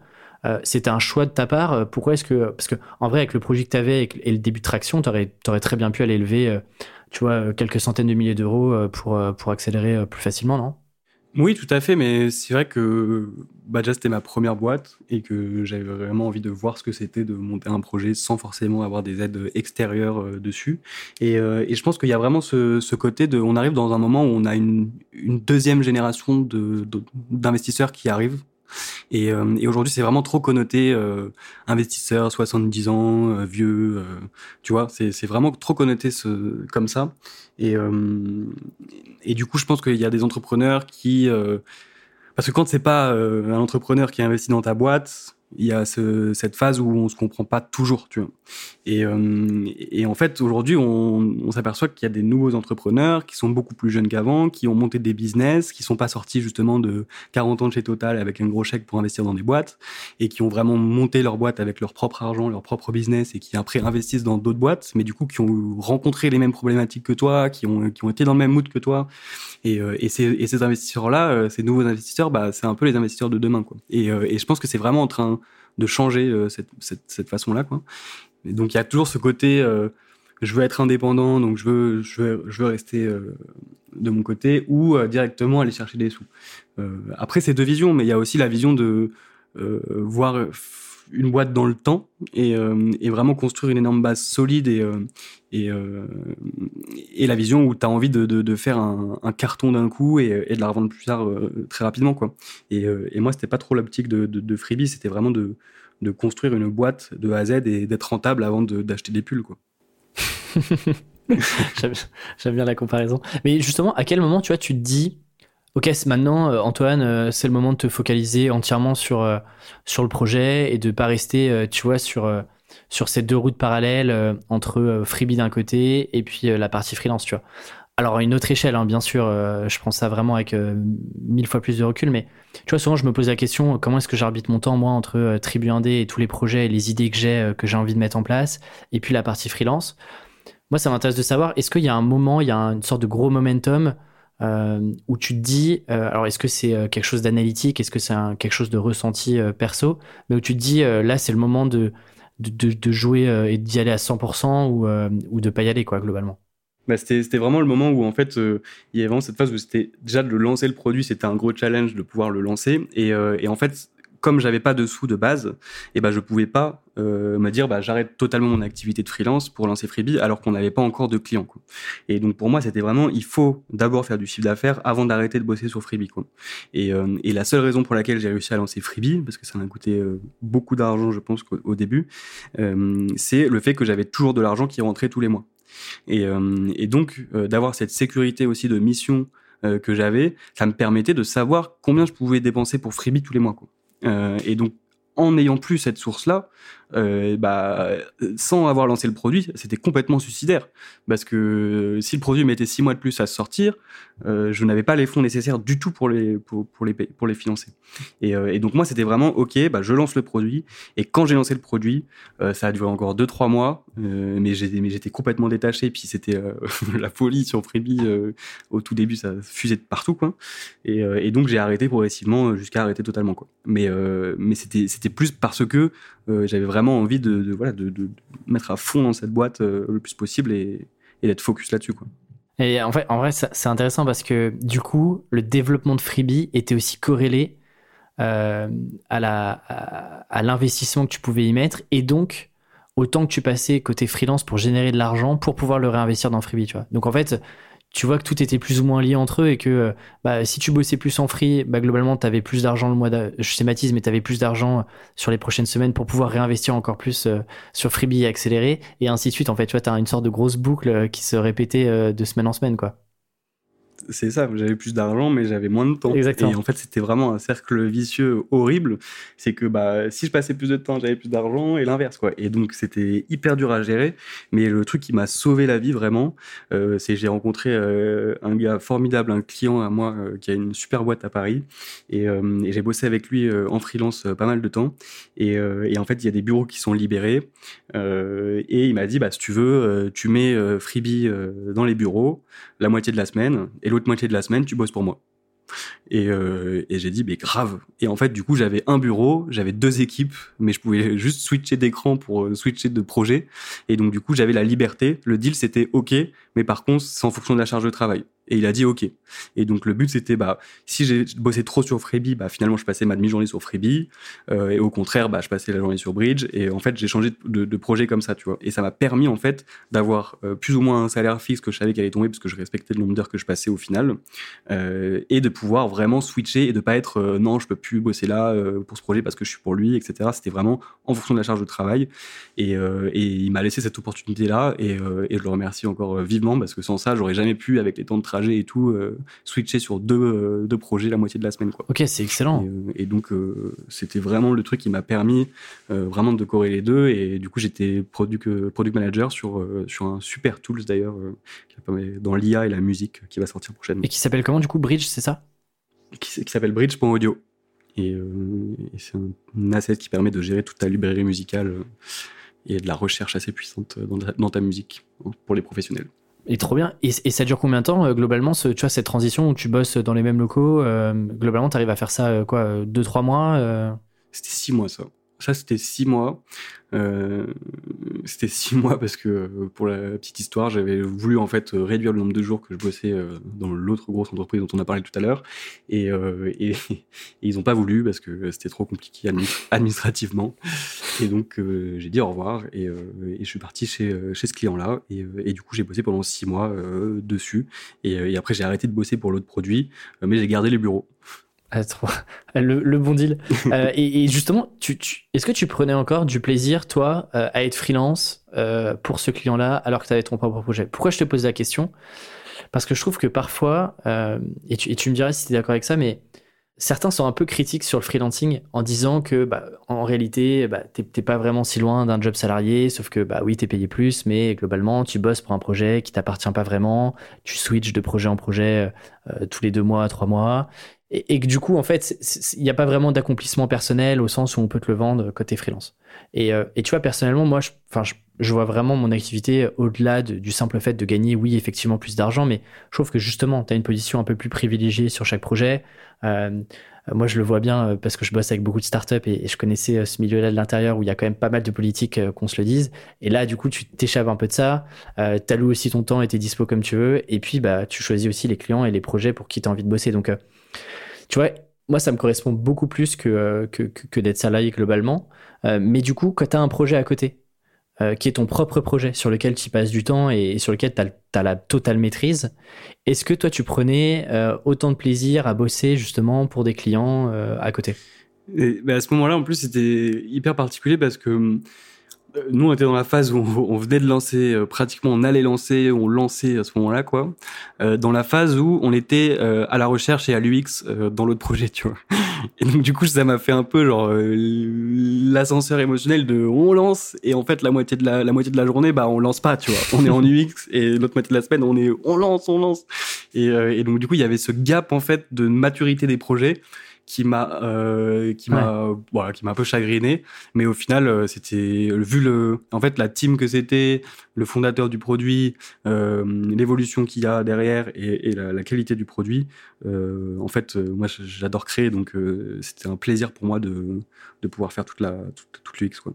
c'était un choix de ta part. Pourquoi est-ce que. Parce que, en vrai, avec le projet que tu et le début de traction, tu aurais, très bien pu aller lever, tu vois, quelques centaines de milliers d'euros pour, pour accélérer plus facilement, non? Oui, tout à fait, mais c'est vrai que Badja, c'était ma première boîte et que j'avais vraiment envie de voir ce que c'était de monter un projet sans forcément avoir des aides extérieures euh, dessus. Et, euh, et, je pense qu'il y a vraiment ce, ce, côté de... On arrive dans un moment où on a une, une deuxième génération d'investisseurs qui arrivent et, euh, et aujourd'hui, c'est vraiment trop connoté investisseur, 70 ans, vieux, tu vois, c'est vraiment trop connoté ce, comme ça. Et, et du coup, je pense qu'il y a des entrepreneurs qui... parce que quand c'est pas un entrepreneur qui investit dans ta boîte, il y a ce, cette phase où on se comprend pas toujours, tu vois. Et, euh, et en fait, aujourd'hui, on, on s'aperçoit qu'il y a des nouveaux entrepreneurs qui sont beaucoup plus jeunes qu'avant, qui ont monté des business, qui sont pas sortis justement de 40 ans de chez Total avec un gros chèque pour investir dans des boîtes, et qui ont vraiment monté leur boîte avec leur propre argent, leur propre business, et qui après investissent dans d'autres boîtes, mais du coup qui ont rencontré les mêmes problématiques que toi, qui ont, qui ont été dans le même mood que toi. Et, euh, et ces, et ces investisseurs-là, euh, ces nouveaux investisseurs, bah, c'est un peu les investisseurs de demain, quoi. Et, et je pense que c'est vraiment en train de changer euh, cette, cette, cette façon-là. Quoi. Et donc il y a toujours ce côté, euh, je veux être indépendant, donc je veux, je veux, je veux rester euh, de mon côté, ou directement aller chercher des sous. après, c'est deux visions, mais il y a aussi la vision de voir une boîte dans le temps et, et, vraiment construire une énorme base solide et, et, et la vision où tu as envie de, de, faire un, carton d'un coup et, de la revendre plus tard très rapidement. Quoi. Et, moi, c'était pas trop l'optique de, de, Freebie, c'était vraiment de, de construire une boîte de A à Z et d'être rentable avant d'acheter des pulls. Quoi. J'aime bien la comparaison. Mais justement, à quel moment tu vois, tu te dis, ok, maintenant, euh, Antoine, euh, c'est le moment de te focaliser entièrement sur, euh, sur le projet et de pas rester, tu vois, sur sur ces deux routes parallèles entre Freebie d'un côté et puis la partie freelance, tu vois. Alors, à une autre échelle, hein, bien sûr, je prends ça vraiment avec mille fois plus de recul, mais tu vois, souvent je me pose la question comment est-ce que j'arbitre mon temps, moi, entre Tribu 1D et tous les projets et les idées que j'ai, que j'ai envie de mettre en place, et puis la partie freelance. Moi, ça m'intéresse de savoir, est-ce qu'il y a un moment, il y a une sorte de gros momentum où tu te dis, euh, alors est-ce que c'est euh, quelque chose d'analytique, est-ce que c'est quelque chose de ressenti perso, mais où tu te dis, là c'est le moment de, de, jouer et d'y aller à 100% ou, ou de pas y aller, quoi, globalement. Bah, c'était vraiment le moment où en fait il y avait vraiment cette phase où c'était déjà de lancer le produit c'était un gros challenge de pouvoir le lancer. Et, et en fait comme j'avais pas de sous de base, et eh ben je pouvais pas euh, me dire bah j'arrête totalement mon activité de freelance pour lancer Freebie alors qu'on n'avait pas encore de clients. Quoi. Et donc pour moi c'était vraiment il faut d'abord faire du chiffre d'affaires avant d'arrêter de bosser sur Freebie. Quoi. Et, euh, et la seule raison pour laquelle j'ai réussi à lancer Freebie parce que ça m'a coûté euh, beaucoup d'argent je pense au, début, euh, c'est le fait que j'avais toujours de l'argent qui rentrait tous les mois. Et, euh, et donc d'avoir cette sécurité aussi de mission que j'avais, ça me permettait de savoir combien je pouvais dépenser pour Freebie tous les mois. Quoi. Euh, et donc, en n'ayant plus cette source-là, euh, bah, sans avoir lancé le produit, c'était complètement suicidaire. Parce que si le produit mettait six mois de plus à sortir, euh, je n'avais pas les fonds nécessaires du tout pour les, pour, les, pour les financer. Et, euh, donc moi, c'était vraiment, OK, bah, je lance le produit. Et quand j'ai lancé le produit, euh, ça a duré encore deux, trois mois, euh, mais j'étais complètement détaché. Puis c'était la folie sur Freebie. au tout début, ça fusait de partout. Quoi. Et, et donc j'ai arrêté progressivement jusqu'à arrêter totalement. Quoi. Mais, mais c'était plus parce que j'avais vraiment envie de, voilà, de, mettre à fond dans cette boîte euh, le plus possible et, d'être focus là-dessus. Quoi. Et en, fait, en vrai, c'est intéressant parce que du coup, le développement de Freebie était aussi corrélé euh, à, la, à, l'investissement que tu pouvais y mettre et donc au temps que tu passais côté freelance pour générer de l'argent pour pouvoir le réinvestir dans Freebie. Tu vois. Donc en fait, tu vois que tout était plus ou moins lié entre eux et que euh, bah, si tu bossais plus en free, bah, globalement, tu avais plus d'argent le mois je schématise, mais tu avais plus d'argent sur les prochaines semaines pour pouvoir réinvestir encore plus euh, sur Freebie et et ainsi de suite. En fait, tu vois, tu une sorte de grosse boucle euh, qui se répétait de semaine en semaine, quoi c'est ça, j'avais plus d'argent, mais j'avais moins de temps. Exactement. Et en fait, c'était vraiment un cercle vicieux horrible. C'est que bah, si je passais plus de temps, j'avais plus d'argent, et l'inverse, quoi. Et donc, c'était hyper dur à gérer. Mais le truc qui m'a sauvé la vie, vraiment, euh, c'est j'ai rencontré euh, un gars formidable, un client à moi, euh, qui a une super boîte à Paris. Et, et j'ai bossé avec lui en freelance pas mal de temps. Et, et, en fait, il y a des bureaux qui sont libérés. et il m'a dit, bah, si tu veux, tu mets Freebie dans les bureaux la moitié de la semaine. Et l'autre moitié de la semaine, tu bosses pour moi. Et, euh, et j'ai dit, mais grave. Et en fait, du coup, j'avais un bureau, j'avais deux équipes, mais je pouvais juste switcher d'écran pour euh, switcher de projet. Et donc, du coup, j'avais la liberté. Le deal, c'était OK, mais par contre, c'est en fonction de la charge de travail. Et il a dit OK. Et donc le but c'était bah si j'ai bossé trop sur Freebie, bah finalement je passais ma demi-journée sur Freebie euh, et au contraire bah je passais la journée sur Bridge et en fait j'ai changé de, projet comme ça tu vois. Et ça m'a permis en fait d'avoir euh, plus ou moins un salaire fixe que je savais qu'il allait tomber parce que je respectais le nombre d'heures que je passais au final euh, et de pouvoir vraiment switcher et de pas être non je peux plus bosser là pour ce projet parce que je suis pour lui etc. C'était vraiment en fonction de la charge de travail et, il m'a laissé cette opportunité là et, je le remercie encore vivement parce que sans ça j'aurais jamais pu avec les temps de trajet et tout, euh, switcher sur deux, euh, deux projets la moitié de la semaine. Quoi. Ok, c'est excellent. Et, euh, donc, c'était vraiment le truc qui m'a permis vraiment de corréler les deux. Et du coup, j'étais product, product manager sur, sur un super tools d'ailleurs, dans l'IA et la musique qui va sortir prochainement. Et qui s'appelle comment du coup Bridge, c'est ça? Qui, qui s'appelle Bridge.audio. Et, et c'est un asset qui permet de gérer toute ta librairie musicale et de la recherche assez puissante dans dans ta musique pour les professionnels. Et trop bien. Et, ça dure combien de temps euh, globalement, ce, tu vois, cette transition où tu bosses dans les mêmes locaux euh, Globalement, tu arrives à faire ça euh, quoi, deux trois mois C'était six mois ça. Ça, c'était six mois. Euh, c'était six mois parce que, pour la petite histoire, j'avais voulu en fait réduire le nombre de jours que je bossais euh, dans l'autre grosse entreprise dont on a parlé tout à l'heure. Et, euh, ils n'ont pas voulu parce que c'était trop compliqué administrativement. Et donc, euh, j'ai dit au revoir et, euh, je suis parti chez, chez ce client-là. Et, du coup, j'ai bossé pendant six mois dessus. Et, après, j'ai arrêté de bosser pour l'autre produit, mais j'ai gardé les bureaux. Ah, le, le, bon deal. euh, et, et, justement, tu, tu, est-ce que tu prenais encore du plaisir, toi, euh, à être freelance euh, pour ce client-là, alors que tu avais ton propre projet? Pourquoi je te pose la question? Parce que je trouve que parfois, euh, et, tu, et, tu, me dirais si tu es d'accord avec ça, mais certains sont un peu critiques sur le freelancing en disant que bah, en réalité bah, t'es pas vraiment si loin d'un job salarié sauf que bah oui t'es payé plus mais globalement tu bosses pour un projet qui t'appartient pas vraiment tu switches de projet en projet euh, tous les deux mois trois mois et, que du coup en fait il n'y a pas vraiment d'accomplissement personnel au sens où on peut te le vendre côté freelance. Et, euh, tu vois personnellement moi je, je, je vois vraiment mon activité au-delà du simple fait de gagner oui effectivement plus d'argent mais je trouve que justement tu as une position un peu plus privilégiée sur chaque projet. Euh, moi, je le vois bien euh, parce que je bosse avec beaucoup de startups et, je connaissais euh, ce milieu-là de l'intérieur où il y a quand même pas mal de politique, qu'on se le dise. Et là, du coup, tu t'échappes un peu de ça. Euh, alloues aussi ton temps et t'es dispo comme tu veux. Et puis, bah, tu choisis aussi les clients et les projets pour qui tu as envie de bosser. Donc, tu vois, moi, ça me correspond beaucoup plus que, que, que, d'être salarié globalement. mais du coup, quand tu as un projet à côté, euh, qui est ton propre projet sur lequel tu passes du temps et, sur lequel tu as, la totale maîtrise. Est-ce que toi, tu prenais euh, autant de plaisir à bosser justement pour des clients euh, à côté? Bah, À ce moment-là, en plus, c'était hyper particulier parce que nous, on était dans la phase où on, venait de lancer, euh, pratiquement on allait lancer, on lançait à ce moment-là, quoi. Euh, dans la phase où on était euh, à la recherche et à l'UX dans l'autre projet, tu vois. Et donc, du coup, ça m'a fait un peu genre l'ascenseur émotionnel de on lance et en fait la moitié de la, la moitié de la journée, bah on lance pas, tu vois. On est en UX et l'autre moitié de la semaine, on est on lance, on lance. Et, et donc, du coup, il y avait ce gap en fait de maturité des projets qui m'a euh, qui m'a voilà qui m'a un peu chagriné. Mais au final euh, c'était vu le en fait la team que c'était le fondateur du produit euh, l'évolution qu'il y a derrière et, et la, la, qualité du produit euh, en fait moi j'adore créer. Donc c'était un plaisir pour moi de de pouvoir faire toute la toute, toute l'UX quoi.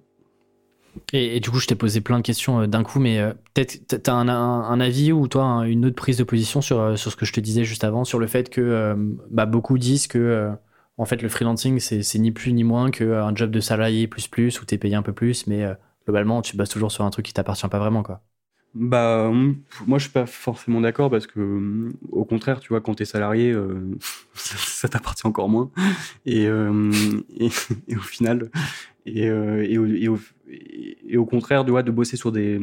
Et, et, du coup, je t'ai posé plein de questions d'un coup, mais peut-être tu as un, un, un, avis ou toi une autre prise de position sur, sur ce que je te disais juste avant, sur le fait que bah, beaucoup disent que en fait, le freelancing, c'est ni plus ni moins qu'un job de salarié plus plus où tu es payé un peu plus, mais euh, globalement, tu bosses toujours sur un truc qui t'appartient pas vraiment, quoi. Bah, moi, je suis pas forcément d'accord parce que, au contraire, tu vois, quand tu es salarié, euh, ça, t'appartient encore moins. Et, euh, et, au final, et, au, contraire, tu vois, de bosser sur des,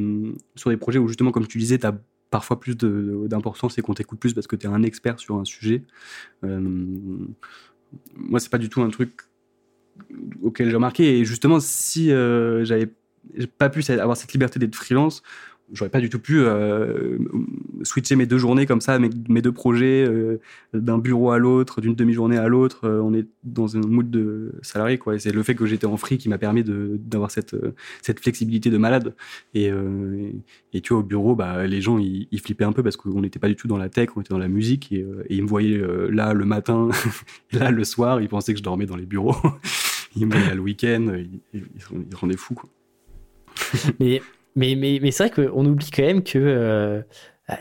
sur des projets où, justement, comme tu disais, tu as parfois plus d'importance et qu'on t'écoute plus parce que tu es un expert sur un sujet moi, c'est pas du tout un truc auquel j'ai remarqué. Et justement, si euh, j'avais pas pu avoir cette liberté d'être freelance, j'aurais pas du tout pu euh, switcher mes deux journées comme ça, mes, deux projets euh, d'un bureau à l'autre, d'une demi-journée à l'autre. Euh, on est dans un mood de salarié, quoi. C'est le fait que j'étais en free qui m'a permis d'avoir cette, flexibilité de malade. Et, tu vois, au bureau, bah, les gens, ils, ils flippaient un peu parce qu'on n'était pas du tout dans la tech, on était dans la musique. Et, ils me voyaient là le matin, là le soir, ils pensaient que je dormais dans les bureaux. ils me voyaient le week-end, ils, ils, ils rendaient fous, quoi. Mais mais, mais, mais c'est vrai qu'on oublie quand même que euh,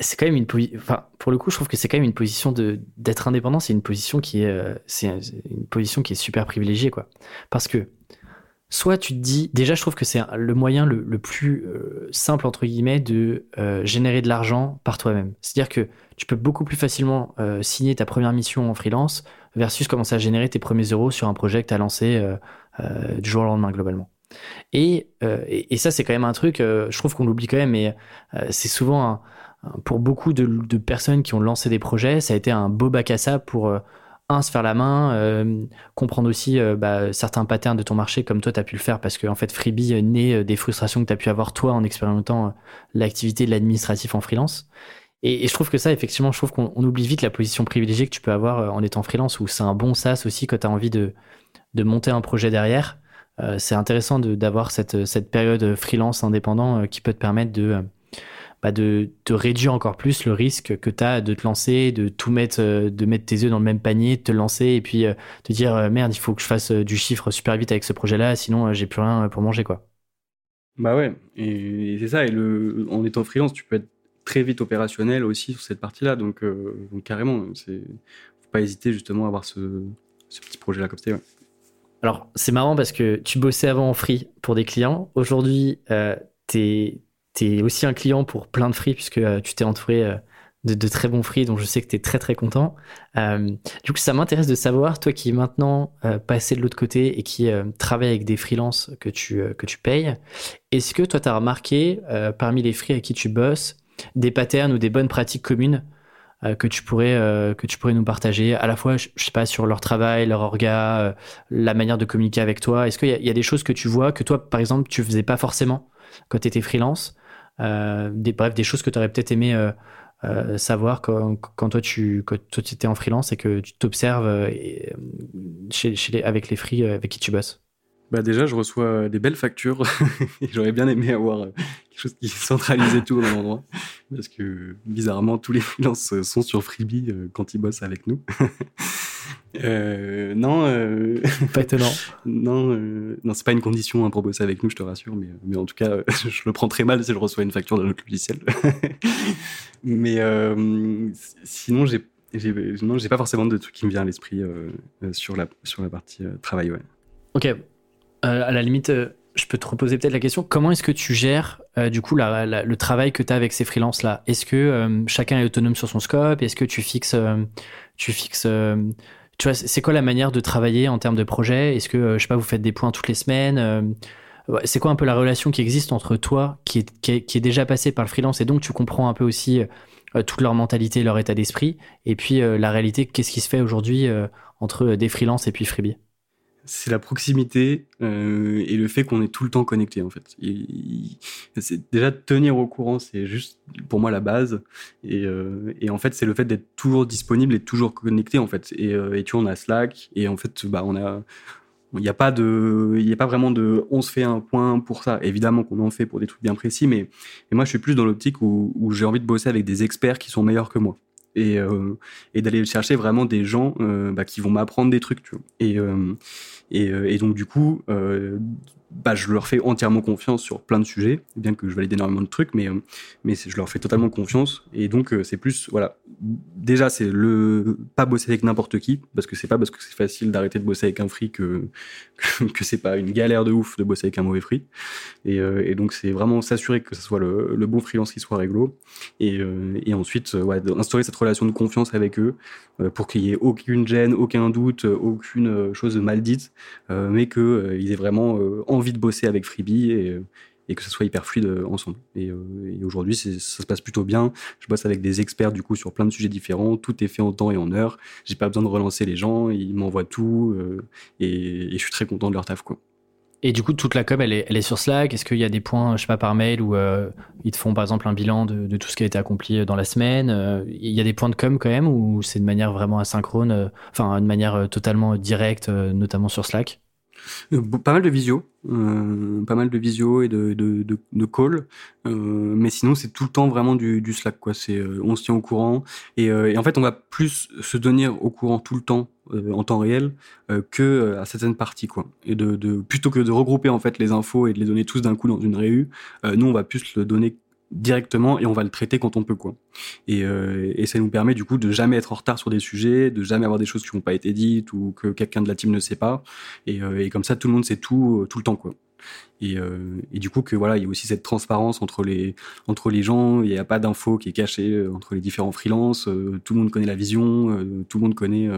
c'est quand même une. Enfin, pour le coup, je trouve que c'est quand même une position de d'être indépendant. C'est une position qui est, euh, c'est une position qui est super privilégiée, quoi. Parce que soit tu te dis, déjà, je trouve que c'est le moyen le, le plus euh, simple entre guillemets de euh, générer de l'argent par toi-même. C'est-à-dire que tu peux beaucoup plus facilement signer ta première mission en freelance versus commencer à générer tes premiers euros sur un projet que tu as lancé du jour au lendemain globalement. Et, euh, et, ça, c'est quand même un truc, euh, je trouve qu'on l'oublie quand même, mais euh, c'est souvent, pour beaucoup de, personnes qui ont lancé des projets, ça a été un beau bac à ça pour, un, se faire la main, comprendre aussi bah, certains patterns de ton marché comme toi, tu as pu le faire, parce que en fait, Freebie naît des frustrations que tu as pu avoir toi en expérimentant l'activité de l'administratif en freelance. Et, je trouve que ça, effectivement, je trouve qu'on oublie vite la position privilégiée que tu peux avoir en étant freelance, où c'est un bon sas aussi quand tu as envie de monter un projet derrière euh, c'est intéressant d'avoir cette, cette période freelance indépendant euh, qui peut te permettre de, bah de, de réduire encore plus le risque que tu as de te lancer, de tout mettre, euh, de mettre tes œufs dans le même panier, de te lancer et puis te dire merde, il faut que je fasse du chiffre super vite avec ce projet-là, sinon j'ai plus rien pour manger quoi. Bah ouais, et, c'est ça. Et le, en étant freelance, tu peux être très vite opérationnel aussi sur cette partie-là, donc, euh, donc carrément, c'est faut pas hésiter justement à avoir ce, ce petit projet-là comme ça. Ouais. Alors, c'est marrant parce que tu bossais avant en free pour des clients. Aujourd'hui, euh, tu es, aussi un client pour plein de free puisque euh, tu t'es entouré euh, de, très bons free dont je sais que tu es très très content. Euh, du coup, ça m'intéresse de savoir, toi qui est maintenant passé de l'autre côté et qui travaille avec des freelances que tu, que tu payes, est-ce que toi, tu as remarqué parmi les free avec qui tu bosses des patterns ou des bonnes pratiques communes que tu pourrais que tu pourrais nous partager à la fois, je, sais pas, sur leur travail, leur orga, la manière de communiquer avec toi. Est-ce qu'il y, a des choses que tu vois que toi, par exemple, tu faisais pas forcément quand tu étais freelance Bref, des choses que tu aurais peut-être aimé euh, savoir quand, quand, toi tu quand toi, étais en freelance et que tu t'observes euh, chez, chez les, avec les free euh, avec qui tu bosses? Bah déjà, je reçois des belles factures. J'aurais bien aimé avoir quelque chose qui centralisait tout au même endroit. Parce que bizarrement, tous les freelances sont sur Freebie quand ils bossent avec nous. Euh, non. Euh... Pas étonnant. non, euh... non c'est pas une condition hein, pour bosser avec nous, je te rassure. Mais, mais en tout cas, je le prends très mal si je reçois une facture d'un autre logiciel. mais euh, sinon, j'ai non, j'ai pas forcément de truc qui me vient à l'esprit euh, sur la sur la partie travail. Ouais. Ok. à la limite, je peux te reposer peut-être la question. Comment est-ce que tu gères du coup la, la, le travail que tu as avec ces freelances là Est-ce que chacun est autonome sur son scope? Est-ce que tu fixes tu fixes tu vois, c'est quoi la manière de travailler en termes de projet? Est-ce que, euh, je sais pas, vous faites des points toutes les semaines euh, C'est quoi un peu la relation qui existe entre toi, qui est, qui est, déjà passé par le freelance, et donc tu comprends un peu aussi euh, toute leur mentalité, leur état d'esprit, et puis la réalité, qu'est-ce qui se fait aujourd'hui entre des freelances et puis Freebie? C'est la proximité euh, et le fait qu'on est tout le temps connecté en fait. C'est déjà tenir au courant, c'est juste pour moi la base. Et, euh, et en fait, c'est le fait d'être toujours disponible et toujours connecté en fait. Et, euh, et tu vois, on a Slack et en fait, bah on a il n'y a pas de il a pas vraiment de on se fait un point pour ça évidemment qu'on en fait pour des trucs bien précis mais, mais moi je suis plus dans l'optique où, où j'ai envie de bosser avec des experts qui sont meilleurs que moi et, euh, et d'aller chercher vraiment des gens euh, bah, qui vont m'apprendre des trucs tu vois. Et euh, et, donc, du coup, bah, je leur fais entièrement confiance sur plein de sujets, bien que je valide énormément de trucs, mais, euh, mais je leur fais totalement confiance. Et donc, c'est plus, voilà, déjà, c'est le pas bosser avec n'importe qui, parce que c'est pas parce que c'est facile d'arrêter de bosser avec un free que, que, c'est pas une galère de ouf de bosser avec un mauvais free. Et, et donc, c'est vraiment s'assurer que ce soit le, le, bon freelance qui soit réglo. Et, ensuite, instaurer cette relation de confiance avec eux pour qu'il y ait aucune gêne, aucun doute, aucune chose mal dite euh, mais qu'ils euh, aient vraiment euh, envie de bosser avec Freebie et, et que ce soit hyper fluide ensemble. Et, et aujourd'hui, ça se passe plutôt bien. Je bosse avec des experts du coup sur plein de sujets différents. Tout est fait en temps et en heure. J'ai pas besoin de relancer les gens. Ils m'envoient tout et, je suis très content de leur taf. Et du coup, toute la com, elle est, sur Slack. Est-ce qu'il y a des points, je sais pas, par mail où ils te font par exemple un bilan de, tout ce qui a été accompli dans la semaine Il y a des points de com quand même ou c'est de manière vraiment asynchrone, enfin de manière totalement directe, notamment sur Slack? euh, pas mal de visio, euh, pas mal de visio et de, de, de, call, euh, mais sinon c'est tout le temps vraiment du, Slack quoi. C'est euh, on se tient au courant et, euh, en fait on va plus se tenir au courant tout le temps en temps réel que à certaines parties quoi. Et de, plutôt que de regrouper en fait les infos et de les donner tous d'un coup dans une réu, nous on va plus le donner directement et on va le traiter quand on peut quoi. Et, euh, et, ça nous permet du coup de jamais être en retard sur des sujets, de jamais avoir des choses qui n'ont pas été dites ou que quelqu'un de la team ne sait pas. Et, euh, et, comme ça, tout le monde sait tout euh, tout le temps quoi. Et, euh, et, du coup que voilà, il y a aussi cette transparence entre les entre les gens. Il n'y a pas d'infos qui est cachée euh, entre les différents freelances. Euh, tout le monde connaît la vision, tout le monde connaît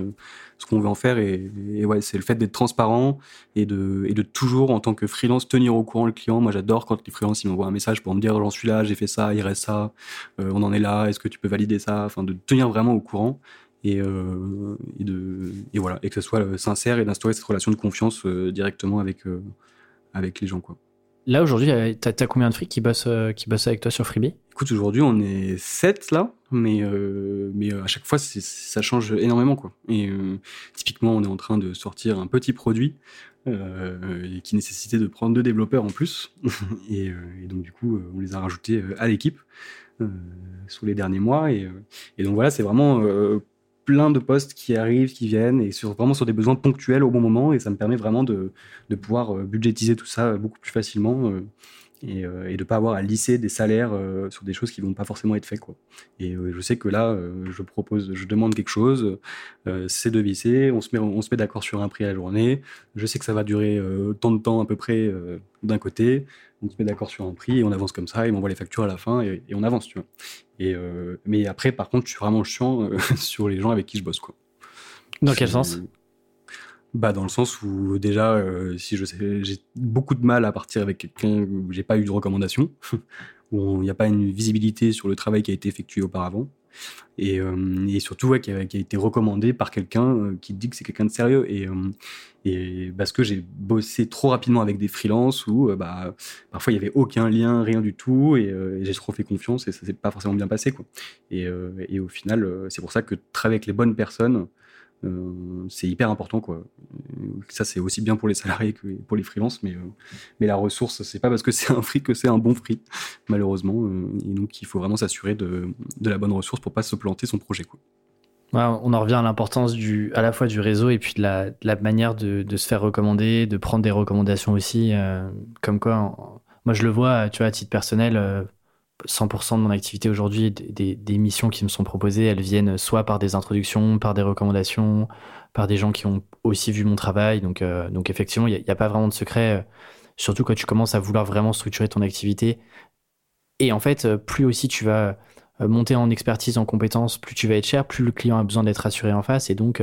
ce qu'on veut en faire. Et, ouais, c'est le fait d'être transparent et de et de toujours en tant que freelance tenir au courant le client. Moi, j'adore quand les freelances ils m'envoient un message pour me dire j'en suis là, j'ai fait ça, il reste ça, on en est là. Est-ce que tu peux valider ça? Enfin, de tenir vraiment au courant. Et, de, et voilà, et que ce soit sincère et d'instaurer cette relation de confiance directement avec, avec les gens. Quoi. Là, aujourd'hui, tu as, combien de frics qui bossent, qui bossent avec toi sur Freebie? Écoute, aujourd'hui, on est 7 là, mais, euh, mais à chaque fois, ça change énormément. Quoi. Et euh, typiquement, on est en train de sortir un petit produit euh, qui nécessitait de prendre deux développeurs en plus. et, et, donc, du coup, on les a rajoutés à l'équipe sous les derniers mois. Et, et donc, voilà, c'est vraiment plein de postes qui arrivent, qui viennent, et sur, vraiment sur des besoins ponctuels au bon moment, et ça me permet vraiment de, de pouvoir euh, budgétiser tout ça beaucoup plus facilement euh, et, euh, et de pas avoir à lisser des salaires euh, sur des choses qui vont pas forcément être faites quoi. Et euh, je sais que là, je propose, je demande quelque chose, c'est devisé, on se met, on se met d'accord sur un prix à la journée. Je sais que ça va durer tant de temps à peu près d'un côté, on se met d'accord sur un prix et on avance comme ça, et on voit les factures à la fin et, et on avance, tu vois. Et mais après, par contre, je suis vraiment chiant sur les gens avec qui je bosse quoi. Dans quel sens? Bah dans le sens où déjà euh, si je j'ai beaucoup de mal à partir avec quelqu'un où j'ai pas eu de recommandation où il n'y a pas une visibilité sur le travail qui a été effectué auparavant. Et, et surtout ouais, qui, a, été recommandé par quelqu'un qui dit que c'est quelqu'un de sérieux. Et, et parce que j'ai bossé trop rapidement avec des freelances où bah, parfois il y avait aucun lien, rien du tout. Et, j'ai trop fait confiance et ça s'est pas forcément bien passé quoi. Et, au final, c'est pour ça que travailler avec les bonnes personnes, euh, c'est hyper important quoi. Ça c'est aussi bien pour les salariés que pour les freelances, mais euh, mais la ressource c'est pas parce que c'est un free que c'est un bon free malheureusement. Euh, et donc il faut vraiment s'assurer de, de, la bonne ressource pour pas se planter son projet quoi. On en revient à l'importance du à la fois du réseau et puis de la, de la manière de, de, se faire recommander, de prendre des recommandations aussi. comme quoi, moi je le vois, tu vois, à titre personnel 100% de mon activité aujourd'hui, des, missions qui me sont proposées, elles viennent soit par des introductions, par des recommandations, par des gens qui ont aussi vu mon travail. Donc, euh, donc effectivement, il n'y a, pas vraiment de secret, euh, surtout quand tu commences à vouloir vraiment structurer ton activité. Et en fait, euh, plus aussi tu vas monter en expertise, en compétences, plus tu vas être cher, plus le client a besoin d'être rassuré en face. Et donc,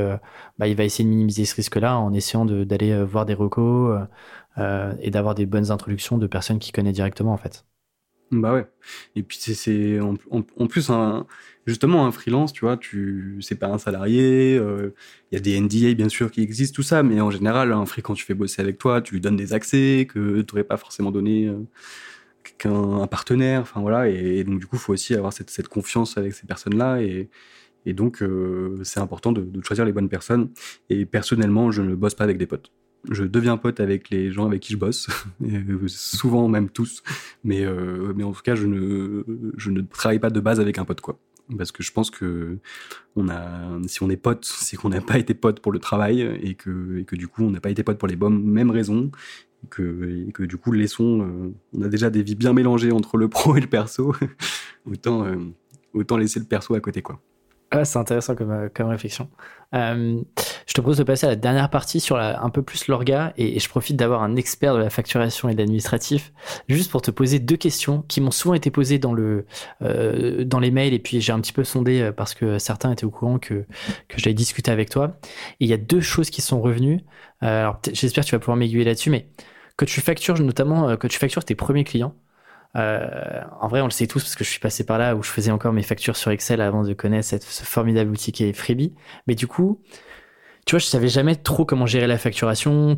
bah, il va essayer de minimiser ce risque-là en essayant d'aller voir des recos et d'avoir des bonnes introductions de personnes qui connaissent directement en fait. Bah ouais. Et puis c'est en, plus justement un freelance, tu vois, tu c'est pas un salarié. Il euh, y a des NDA bien sûr qui existent tout ça, mais en général un free quand tu fais bosser avec toi, tu lui donnes des accès que tu n'aurais pas forcément donné euh, qu'un un partenaire. Enfin voilà. Et, donc du coup, il faut aussi avoir cette, confiance avec ces personnes-là et et donc, euh, c'est important de, choisir les bonnes personnes. Et personnellement, je ne bosse pas avec des potes je deviens pote avec les gens avec qui je bosse, souvent même tous, mais, euh, mais en tout cas, je ne, je ne travaille pas de base avec un pote, quoi. Parce que je pense que on a, si on est pote, c'est qu'on n'a pas été pote pour le travail et que, que du coup, on n'a pas été pote pour les mêmes raisons. Et que, que du coup, laissons, euh, on a déjà des vies bien mélangées entre le pro et le perso. autant, euh, autant laisser le perso à côté, quoi. Ah, c'est intéressant comme, euh, comme réflexion. Euh, je te propose de passer à la dernière partie sur la, un peu plus l'orga et, je profite d'avoir un expert de la facturation et de l'administratif juste pour te poser deux questions qui m'ont souvent été posées dans, le, euh, dans les mails et puis j'ai un petit peu sondé euh, parce que certains étaient au courant que, que j'allais discuter avec toi. Il y a deux choses qui sont revenues. Euh, alors j'espère que tu vas pouvoir m'aiguiller là-dessus, mais que tu factures notamment, euh, que tu factures tes premiers clients. Euh, en vrai, on le sait tous parce que je suis passé par là où je faisais encore mes factures sur Excel avant de connaître ce formidable outil qui est Freebie. Mais du coup, tu vois, je savais jamais trop comment gérer la facturation.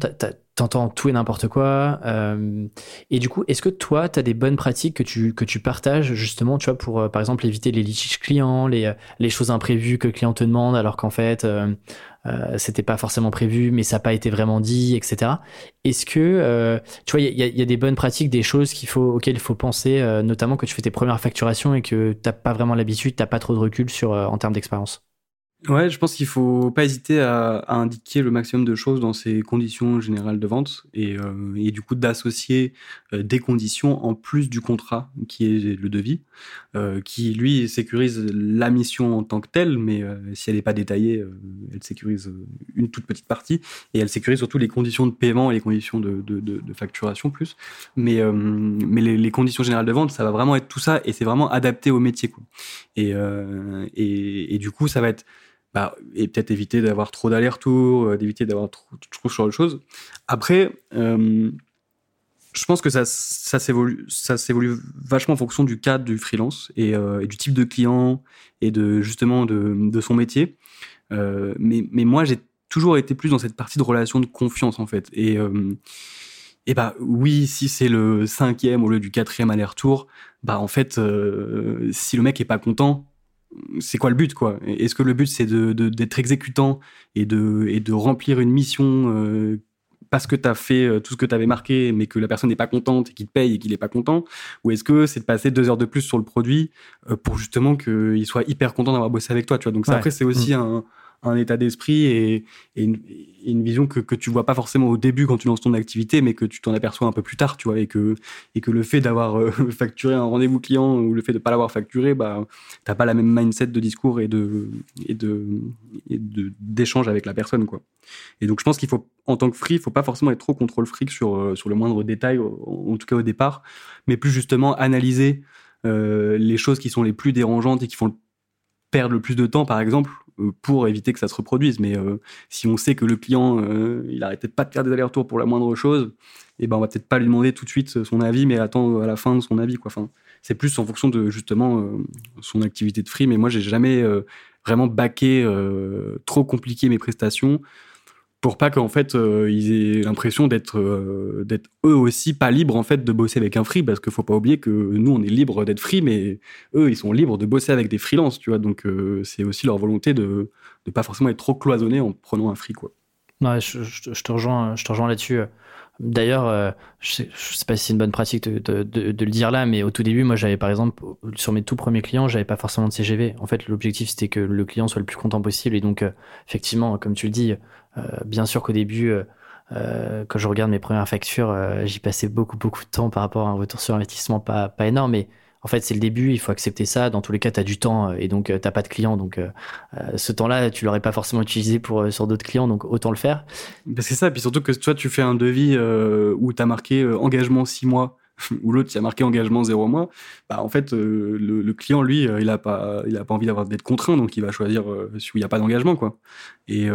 T'entends tout et n'importe quoi. Euh, et du coup, est-ce que toi, tu as des bonnes pratiques que tu, que tu partages justement, tu vois, pour euh, par exemple éviter les litiges clients, les, les choses imprévues que le client te demande alors qu'en fait, euh, euh, c'était pas forcément prévu, mais ça n'a pas été vraiment dit, etc. Est-ce que, euh, tu vois, il y a, des bonnes pratiques, des choses qu'il faut, auxquelles il faut penser, euh, notamment que tu fais tes premières facturations et que t'as pas vraiment l'habitude, t'as pas trop de recul sur en termes d'expérience? Ouais, je pense qu'il faut pas hésiter à, indiquer le maximum de choses dans ces conditions générales de vente et, euh, du coup d'associer euh, des conditions en plus du contrat qui est le devis, euh, qui lui sécurise la mission en tant que telle, mais si elle n'est pas détaillée, elle sécurise une toute petite partie et elle sécurise surtout les conditions de paiement et les conditions de, facturation plus. Mais, les, conditions générales de vente, ça va vraiment être tout ça et c'est vraiment adapté au métier. Et du coup, ça va être bah, et peut-être éviter d'avoir trop d'allers-retours, euh, d'éviter d'avoir trop, trop sur de choses. Après, euh, je pense que ça, ça s'évolue, ça s'évolue vachement en fonction du cadre du freelance et, euh, du type de client et de justement de, son métier. Mais, moi, j'ai toujours été plus dans cette partie de relation de confiance en fait. Et, et bah oui, si c'est le cinquième au lieu du quatrième aller-retour, bah en fait, si le mec est pas content, c'est quoi le but quoi? Est-ce que le but c'est de, d'être exécutant et de, et de remplir une mission euh, parce que tu as fait euh, tout ce que tu avais marqué mais que la personne n'est pas contente et qu'il te paye et qu'il n'est pas content? Ou est-ce que c'est de passer deux heures de plus sur le produit euh, pour justement qu'il soit hyper content d'avoir bossé avec toi tu vois? Donc ça, après c'est aussi mmh. un un état d'esprit et, une, vision que, que tu vois pas forcément au début quand tu lances ton activité, mais que tu t'en aperçois un peu plus tard, tu vois, et que, et que le fait d'avoir euh, facturé un rendez-vous client ou le fait de pas l'avoir facturé, bah, t'as pas la même mindset de discours et de, et de, d'échange avec la personne, quoi. Et donc, je pense qu'il faut, en tant que free, il faut pas forcément être trop contrôle fric sur, euh, sur le moindre détail, en tout cas au départ, mais plus justement analyser euh, les choses qui sont les plus dérangeantes et qui font perdre le plus de temps, par exemple, pour éviter que ça se reproduise. Mais si on sait que le client, il arrêtait pas de faire des allers-retours pour la moindre chose, eh ben on va peut-être pas lui demander tout de suite son avis, mais attendre à la fin de son avis. Quoi. Enfin, c'est plus en fonction de justement son activité de free. Mais moi, j'ai jamais vraiment baqué trop compliqué mes prestations pour pas qu'en fait euh, ils aient l'impression d'être euh, d'être eux aussi pas libres en fait de bosser avec un free parce qu'il faut pas oublier que nous on est libres d'être free mais eux ils sont libres de bosser avec des freelances tu vois donc euh, c'est aussi leur volonté de ne pas forcément être trop cloisonné en prenant un free quoi. Je, te rejoins je te rejoins là-dessus. D'ailleurs, je, sais, sais pas si c'est une bonne pratique de, le dire là, mais au tout début, moi, j'avais par exemple sur mes tout premiers clients, j'avais pas forcément de CGV. En fait, l'objectif c'était que le client soit le plus content possible, et donc effectivement, comme tu le dis, euh, bien sûr qu'au début, euh, euh, quand je regarde mes premières factures, j'y passais beaucoup, beaucoup de temps par rapport à un retour sur investissement pas, pas énorme, mais en fait, c'est le début, il faut accepter ça. Dans tous les cas, tu as du temps et donc tu pas de clients. Donc, ce temps-là, tu l'aurais pas forcément utilisé pour, sur d'autres clients, donc autant le faire. C'est ça. Puis surtout que toi, tu fais un devis où tu as marqué engagement 6 mois ou l'autre qui a marqué engagement zéro mois, bah en fait euh, le, client lui euh, il a pas il pas envie d'avoir d'être contraint donc il va choisir euh, où il n'y a pas d'engagement quoi. Et,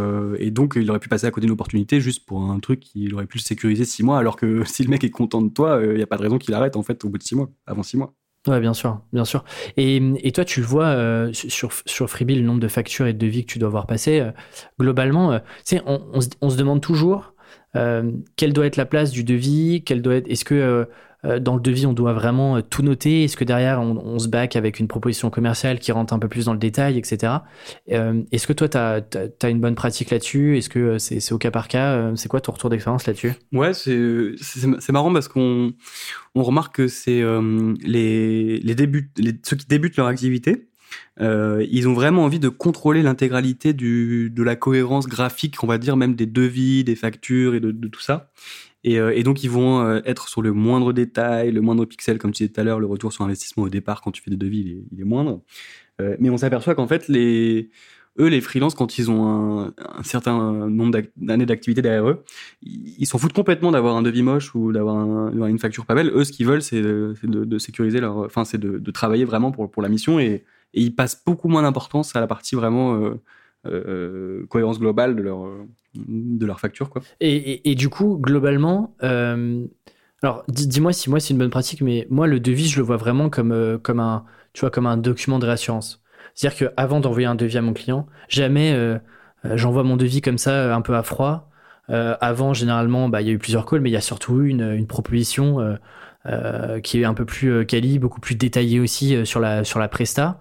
donc il aurait pu passer à côté d'une opportunité juste pour un truc qu'il aurait pu sécuriser six mois alors que si le mec est content de toi il n'y a pas de raison qu'il arrête en fait au bout de six mois avant six mois. Ouais, bien sûr, bien sûr. Et, et toi, tu vois sur, sur Freebie, le nombre de factures et de devis que tu dois avoir passé. globalement, tu sais, on, on, se demande toujours quelle doit être la place du devis, quelle doit être. Est-ce que euh, dans le devis, on doit vraiment euh, tout noter Est-ce que derrière, on, se back avec une proposition commerciale qui rentre un peu plus dans le détail, etc. Euh, est-ce que toi, tu as, une bonne pratique là-dessus? Est-ce que c'est au cas par cas? C'est quoi ton retour d'expérience là-dessus? Ouais, c'est marrant parce qu'on on remarque que c'est les, les, début, ceux qui débutent leur activité, ils ont vraiment envie de contrôler l'intégralité de la cohérence graphique, on va dire même des devis, des factures et de, de tout ça. Et, euh, et, donc, ils vont euh, être sur le moindre détail, le moindre pixel, comme tu disais tout à l'heure, le retour sur investissement au départ, quand tu fais des devis, il est, moindre. Euh, mais on s'aperçoit qu'en fait, eux, les freelances, quand ils ont un, certain nombre d'années d'activité derrière eux, ils s'en foutent complètement d'avoir un devis moche ou d'avoir un, une facture pas belle. Eux, ce qu'ils veulent, c'est de, sécuriser leur, enfin, c'est de, travailler vraiment pour, la mission et, ils passent beaucoup moins d'importance à la partie vraiment euh, cohérence globale de leur, de leur facture. Quoi. Et, et, du coup, globalement, euh, alors dis-moi si moi c'est une bonne pratique, mais moi le devis, je le vois vraiment comme, euh, comme, un, tu vois, comme un document de réassurance. C'est-à-dire qu'avant d'envoyer un devis à mon client, jamais euh, j'envoie mon devis comme ça un peu à froid. avant, généralement, bah, il y a eu plusieurs calls, mais il y a surtout une, une proposition qui est un peu plus quali, beaucoup plus détaillée aussi sur, la, sur la presta,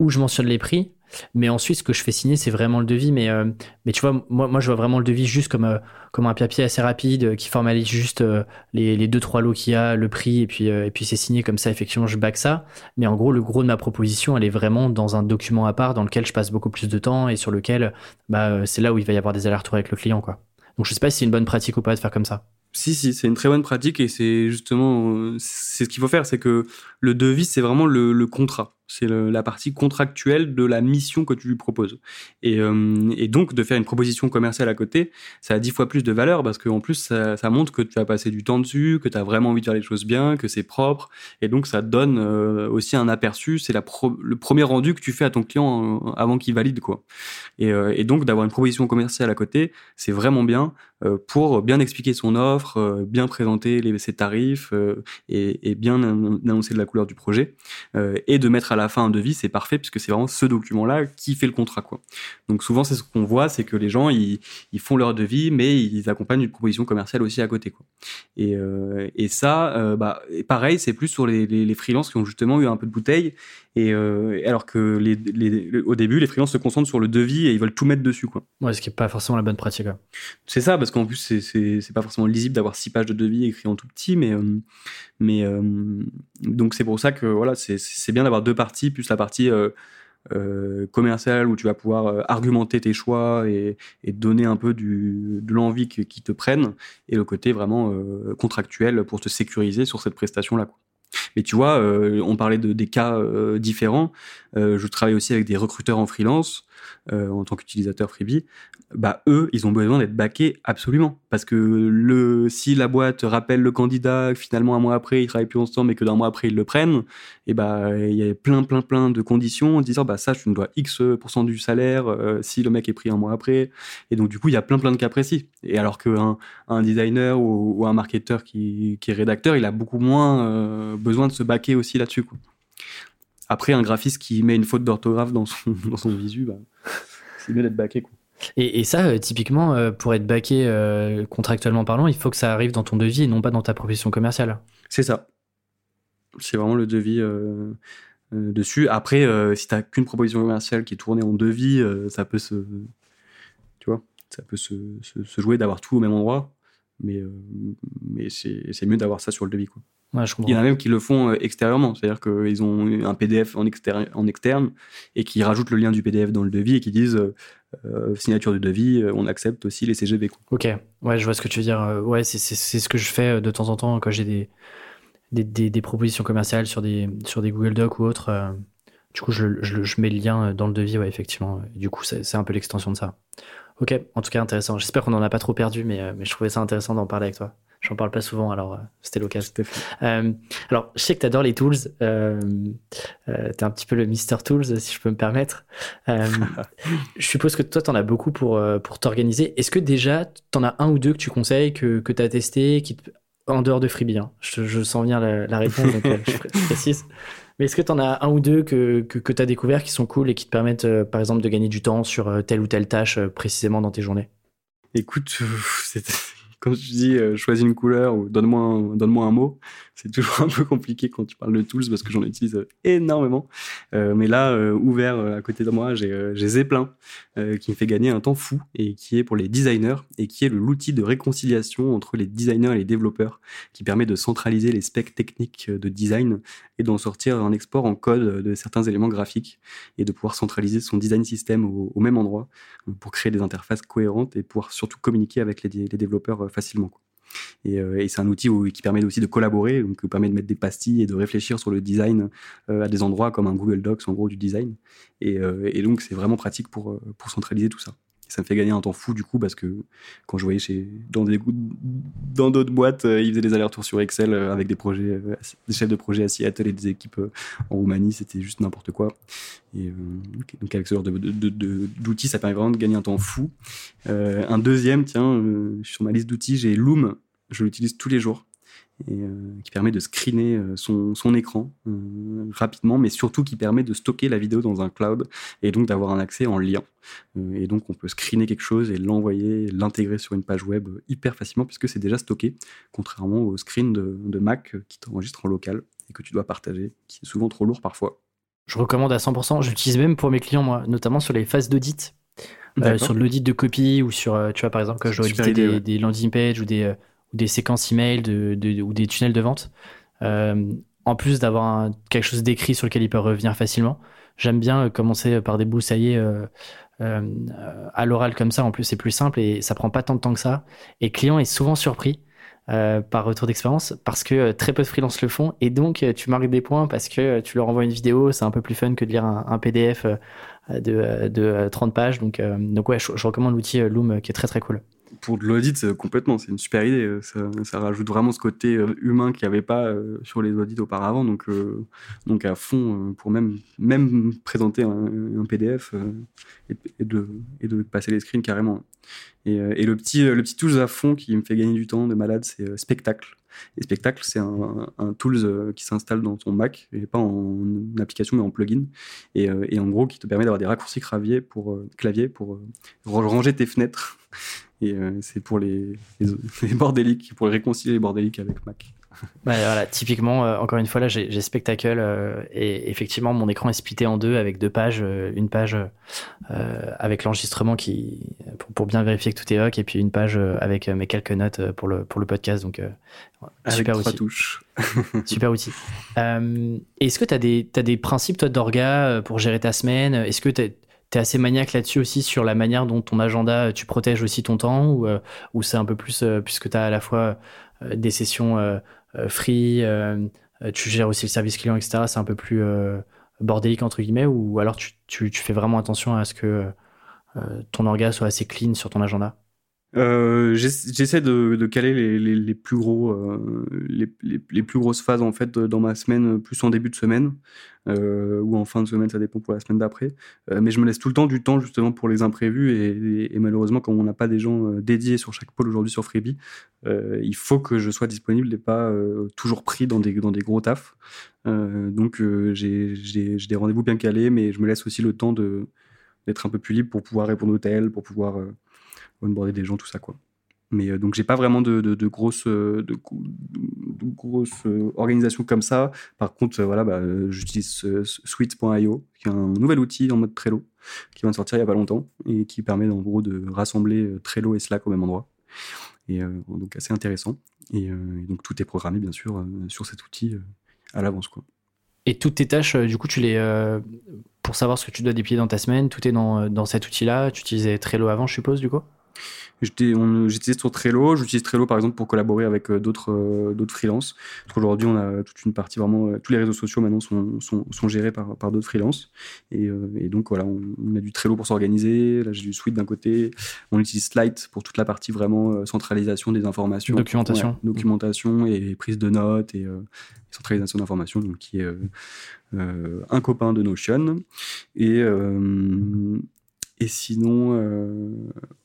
où je mentionne les prix mais ensuite, ce que je fais signer, c'est vraiment le devis. Mais, euh, mais tu vois, moi, moi, je vois vraiment le devis juste comme, euh, comme un papier assez rapide euh, qui formalise juste les, les deux, trois lots qu'il y a, le prix, et puis, et puis c'est signé comme ça. Effectivement, je back ça. Mais en gros, le gros de ma proposition, elle est vraiment dans un document à part dans lequel je passe beaucoup plus de temps et sur lequel bah, c'est là où il va y avoir des allers-retours avec le client. Quoi. Donc, je sais pas si c'est une bonne pratique ou pas de faire comme ça. Si, si, c'est une très bonne pratique et c'est justement c'est ce qu'il faut faire, c'est que le devis, c'est vraiment le, le contrat c'est la partie contractuelle de la mission que tu lui proposes. Et, euh, et, donc, de faire une proposition commerciale à côté, ça a dix fois plus de valeur parce qu'en plus, ça, montre que tu as passé du temps dessus, que tu as vraiment envie de faire les choses bien, que c'est propre. Et donc, ça donne euh, aussi un aperçu. C'est le premier rendu que tu fais à ton client euh, avant qu'il valide. quoi. Et, donc, d'avoir une proposition commerciale à côté, c'est vraiment bien pour bien expliquer son offre, bien présenter ses tarifs et, et, bien annoncer de la couleur du projet et de mettre à la fin un devis, c'est parfait puisque c'est vraiment ce document-là qui fait le contrat. Quoi. Donc souvent, c'est ce qu'on voit, c'est que les gens, ils, font leur devis, mais ils accompagnent une proposition commerciale aussi à côté. Quoi. Et, euh, et ça, euh, bah, pareil, c'est plus sur les, les, freelances qui ont justement eu un peu de bouteille. Et euh, alors que les, les, au début, les freelances se concentrent sur le devis et ils veulent tout mettre dessus. Quoi. Ouais, ce qui n'est pas forcément la bonne pratique. C'est ça, parce qu'en plus, c'est pas forcément lisible d'avoir six pages de devis écrits en tout petit, mais, mais donc c'est pour ça que voilà, c'est bien d'avoir deux parties plus la partie euh, euh, commerciale où tu vas pouvoir euh, argumenter tes choix et, donner un peu du, de l'envie qui te prennent, et le côté vraiment contractuel pour te sécuriser sur cette prestation-là. Mais tu vois, on parlait de, des cas différents. je travaille aussi avec des recruteurs en freelance en tant qu'utilisateur Freebie, bah eux, ils ont besoin d'être backés absolument. Parce que le, si la boîte rappelle le candidat, finalement un mois après, ils travaillent plus ensemble et que d'un mois après, ils le prennent, et bah il y a plein, plein, plein de conditions en disant, bah ça, tu me dois X% du salaire si le mec est pris un mois après. Et donc, du coup, il y a plein, plein de cas précis. Et alors qu'un un designer ou, un marketeur qui, est rédacteur, il a beaucoup moins besoin de se baquer aussi là-dessus. Après, un graphiste qui met une faute d'orthographe dans son, dans son visu, bah, c'est mieux d'être baqué. Quoi. Et, et, ça, euh, typiquement, euh, pour être baqué euh, contractuellement parlant, il faut que ça arrive dans ton devis et non pas dans ta profession commerciale. C'est ça. C'est vraiment le devis dessus. Après, si tu n'as qu'une proposition commerciale qui est tournée en devis, ça peut se. Tu vois, ça peut se, se, jouer d'avoir tout au même endroit. Mais, mais c'est mieux d'avoir ça sur le devis. Quoi. Il y en a même qui le font euh, extérieurement, c'est-à-dire qu'ils ont un PDF en externe, en externe et qui rajoutent le lien du PDF dans le devis et qui disent euh, euh, signature du devis, on accepte aussi les CGV. Ok, ouais, je vois ce que tu veux dire. Ouais, c'est ce que je fais de temps en temps quand j'ai des des, des, propositions commerciales sur des, sur des Google Docs ou autres. du coup, je, je, je, mets le lien dans le devis, ouais, effectivement. Du coup, c'est un peu l'extension de ça. Ok, en tout cas, intéressant. J'espère qu'on n'en a pas trop perdu, mais, mais je trouvais ça intéressant d'en parler avec toi. J'en parle pas souvent, alors euh, c'était l'occasion. Euh, alors, je sais que tu adores les tools. Euh, euh, tu es un petit peu le Mister Tools, si je peux me permettre. Euh, je suppose que toi, tu en as beaucoup pour, pour t'organiser. Est-ce que déjà, tu en as un ou deux que tu conseilles, que, que tu as testé, qui en dehors de Freebie hein? je, je, sens venir la, la réponse, donc je précise. Mais est-ce que tu en as un ou deux que, tu as découvert qui sont cool et qui te permettent, par exemple, de gagner du temps sur telle ou telle tâche précisément dans tes journées? Écoute, quand tu dis euh, choisis une couleur ou donne-moi un, donne-moi un mot, c'est toujours un peu compliqué quand tu parles de tools parce que j'en utilise euh, énormément. Euh, mais là, euh, ouvert à côté de moi, j'ai, Zeppelin qui me fait gagner un temps fou et qui est pour les designers et qui est l'outil de réconciliation entre les designers et les développeurs qui permet de centraliser les specs techniques de design et d'en sortir un export en code de certains éléments graphiques et de pouvoir centraliser son design system au, même endroit pour créer des interfaces cohérentes et pouvoir surtout communiquer avec les, développeurs facilement. Et, euh, et c'est un outil qui permet aussi de collaborer, donc qui permet de mettre des pastilles et de réfléchir sur le design euh, à des endroits comme un Google Docs, en gros, du design. Et, euh, donc, c'est vraiment pratique pour centraliser tout ça. Ça me fait gagner un temps fou du coup parce que quand je voyais chez dans d'autres boîtes ils faisaient des allers-retours sur Excel avec des projets des chefs de projet à Seattle et des équipes en Roumanie c'était juste n'importe quoi. Et donc avec ce genre d'outils ça permet vraiment de gagner un temps fou. Un deuxième tiens sur ma liste d'outils j'ai Loom. Je l'utilise tous les jours et euh, qui permet de screener euh, son, son écran euh, rapidement, mais surtout qui permet de stocker la vidéo dans un cloud et donc d'avoir un accès en lien. et donc on peut screener quelque chose et l'envoyer, l'intégrer sur une page web hyper facilement puisque c'est déjà stocké, contrairement au screen de, de Mac qui t'enregistre en local et que tu dois partager, qui est souvent trop lourd parfois. Je recommande à 100%. J'utilise même pour mes clients, moi, notamment sur les phases d'audit. sur l'audit de copie ou sur, tu vois, par exemple, quand je dois auditer des, des, landing pages ou des, ou des séquences email de, ou des tunnels de vente. Euh, en plus d'avoir quelque chose d'écrit sur lequel il peut revenir facilement, j'aime bien euh, commencer par des broussaillés euh, à l'oral comme ça. En plus, c'est plus simple et ça prend pas tant de temps que ça. Et client est souvent surpris. Euh, par retour d'expérience parce que très peu de freelance le font et donc tu marques des points parce que tu leur envoies une vidéo c'est un peu plus fun que de lire un, PDF de, de 30 pages donc, donc ouais je recommande l'outil Loom qui est très très cool pour de l'audit, complètement, c'est une super idée. Euh, ça, rajoute vraiment ce côté euh, humain qu'il n'y avait pas euh, sur les audits auparavant. Donc, donc à fond, pour même, même présenter un, PDF et, de, et de passer les screens carrément. Et, le, petit, le petit tool à fond qui me fait gagner du temps de malade, c'est Spectacle. Et Spectacle, c'est un, un tools qui s'installe dans ton Mac, et pas en application, mais en plugin. Et, et en gros, qui te permet d'avoir des raccourcis clavier pour, clavier pour ranger tes fenêtres et euh, c'est pour les, les, bordéliques, pour réconcilier les bordéliques avec Mac. Bah, voilà, typiquement, euh, encore une fois, là, j'ai Spectacle euh, et effectivement, mon écran est splitté en deux avec deux pages. une page avec l'enregistrement qui pour, pour, bien vérifier que tout est OK et puis une page avec mes quelques notes pour le, pour le podcast. Donc, super outil. touches. super outil. Est-ce que tu as des, as des principes, toi, d'orga pour gérer ta semaine? Est-ce que tu tu es assez maniaque là-dessus aussi sur la manière dont ton agenda, tu protèges aussi ton temps ou, euh, c'est un peu plus, euh, puisque tu as à la fois euh, des sessions free, tu gères aussi le service client, etc. C'est un peu plus bordélique entre guillemets ou alors tu, tu, tu fais vraiment attention à ce que ton orga soit assez clean sur ton agenda? Euh, J'essaie de, caler les, plus gros, euh, les, plus grosses phases en fait dans ma semaine, plus en début de semaine euh, ou en fin de semaine, ça dépend pour la semaine d'après. Mais je me laisse tout le temps du temps justement pour les imprévus et, malheureusement, comme on n'a pas des gens dédiés sur chaque pôle aujourd'hui sur Freebie, il faut que je sois disponible et pas toujours pris dans des gros tafs. donc j'ai des rendez-vous bien calés, mais je me laisse aussi le temps d'être un peu plus libre pour pouvoir répondre aux tels, pour pouvoir onboarder des gens, tout ça, quoi. Mais euh, donc, j'ai pas vraiment de, grosses, de grosses euh, organisations comme ça. Par contre, euh, voilà, bah, j'utilise Suite.io, qui est un nouvel outil en mode Trello, qui vient de sortir il y a pas longtemps et qui permet en gros de rassembler Trello et Slack au même endroit. Et donc, assez intéressant. Et, donc, tout est programmé, bien sûr, sur cet outil à l'avance, quoi. Et toutes tes tâches, du coup, tu les. pour savoir ce que tu dois déplier dans ta semaine, tout est dans cet outil-là. Tu utilisais Trello avant, je suppose, du coup? J'utilise sur Trello. J'utilise Trello par exemple pour collaborer avec euh, d'autres euh, d'autres freelances. Aujourd'hui, on a toute une partie vraiment. Euh, tous les réseaux sociaux maintenant sont, sont, sont gérés par, par d'autres freelances. Et, et, donc voilà, on, on, a du Trello pour s'organiser. Là, j'ai du Suite d'un côté. On utilise Slide pour toute la partie vraiment centralisation des informations. Documentation. Ouais, documentation et prise de notes et centralisation d'informations, donc qui est euh, un copain de Notion. Et, et sinon, euh,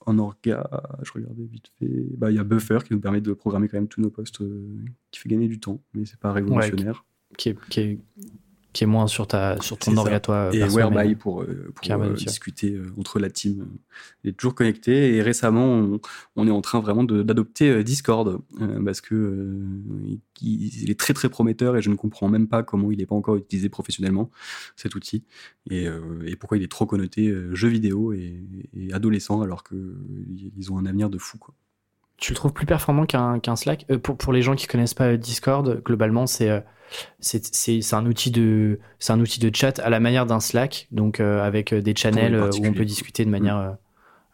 en orga, je regardais vite fait, bah, il y a Buffer qui nous permet de programmer quand même tous nos postes, euh, qui fait gagner du temps, mais c'est pas révolutionnaire. Ouais, qui, est, qui, est, qui est moins sur, ta, sur ton toi. Et Whereby pour, euh, pour euh, discuter euh, entre la team. Il est toujours connecté. Et récemment, on, on est en train vraiment d'adopter Discord parce que il, est très très prometteur et je ne comprends même pas comment il n'est pas encore utilisé professionnellement cet outil et, et pourquoi il est trop connoté jeux vidéo et, et adolescent alors qu'ils ont un avenir de fou. Quoi tu le trouves plus performant qu'un Slack? Euh, pour, pour les gens qui connaissent pas Discord, globalement, c'est euh, c'est un outil de c'est un outil de chat à la manière d'un Slack, donc euh, avec des channels où on peut discuter de manière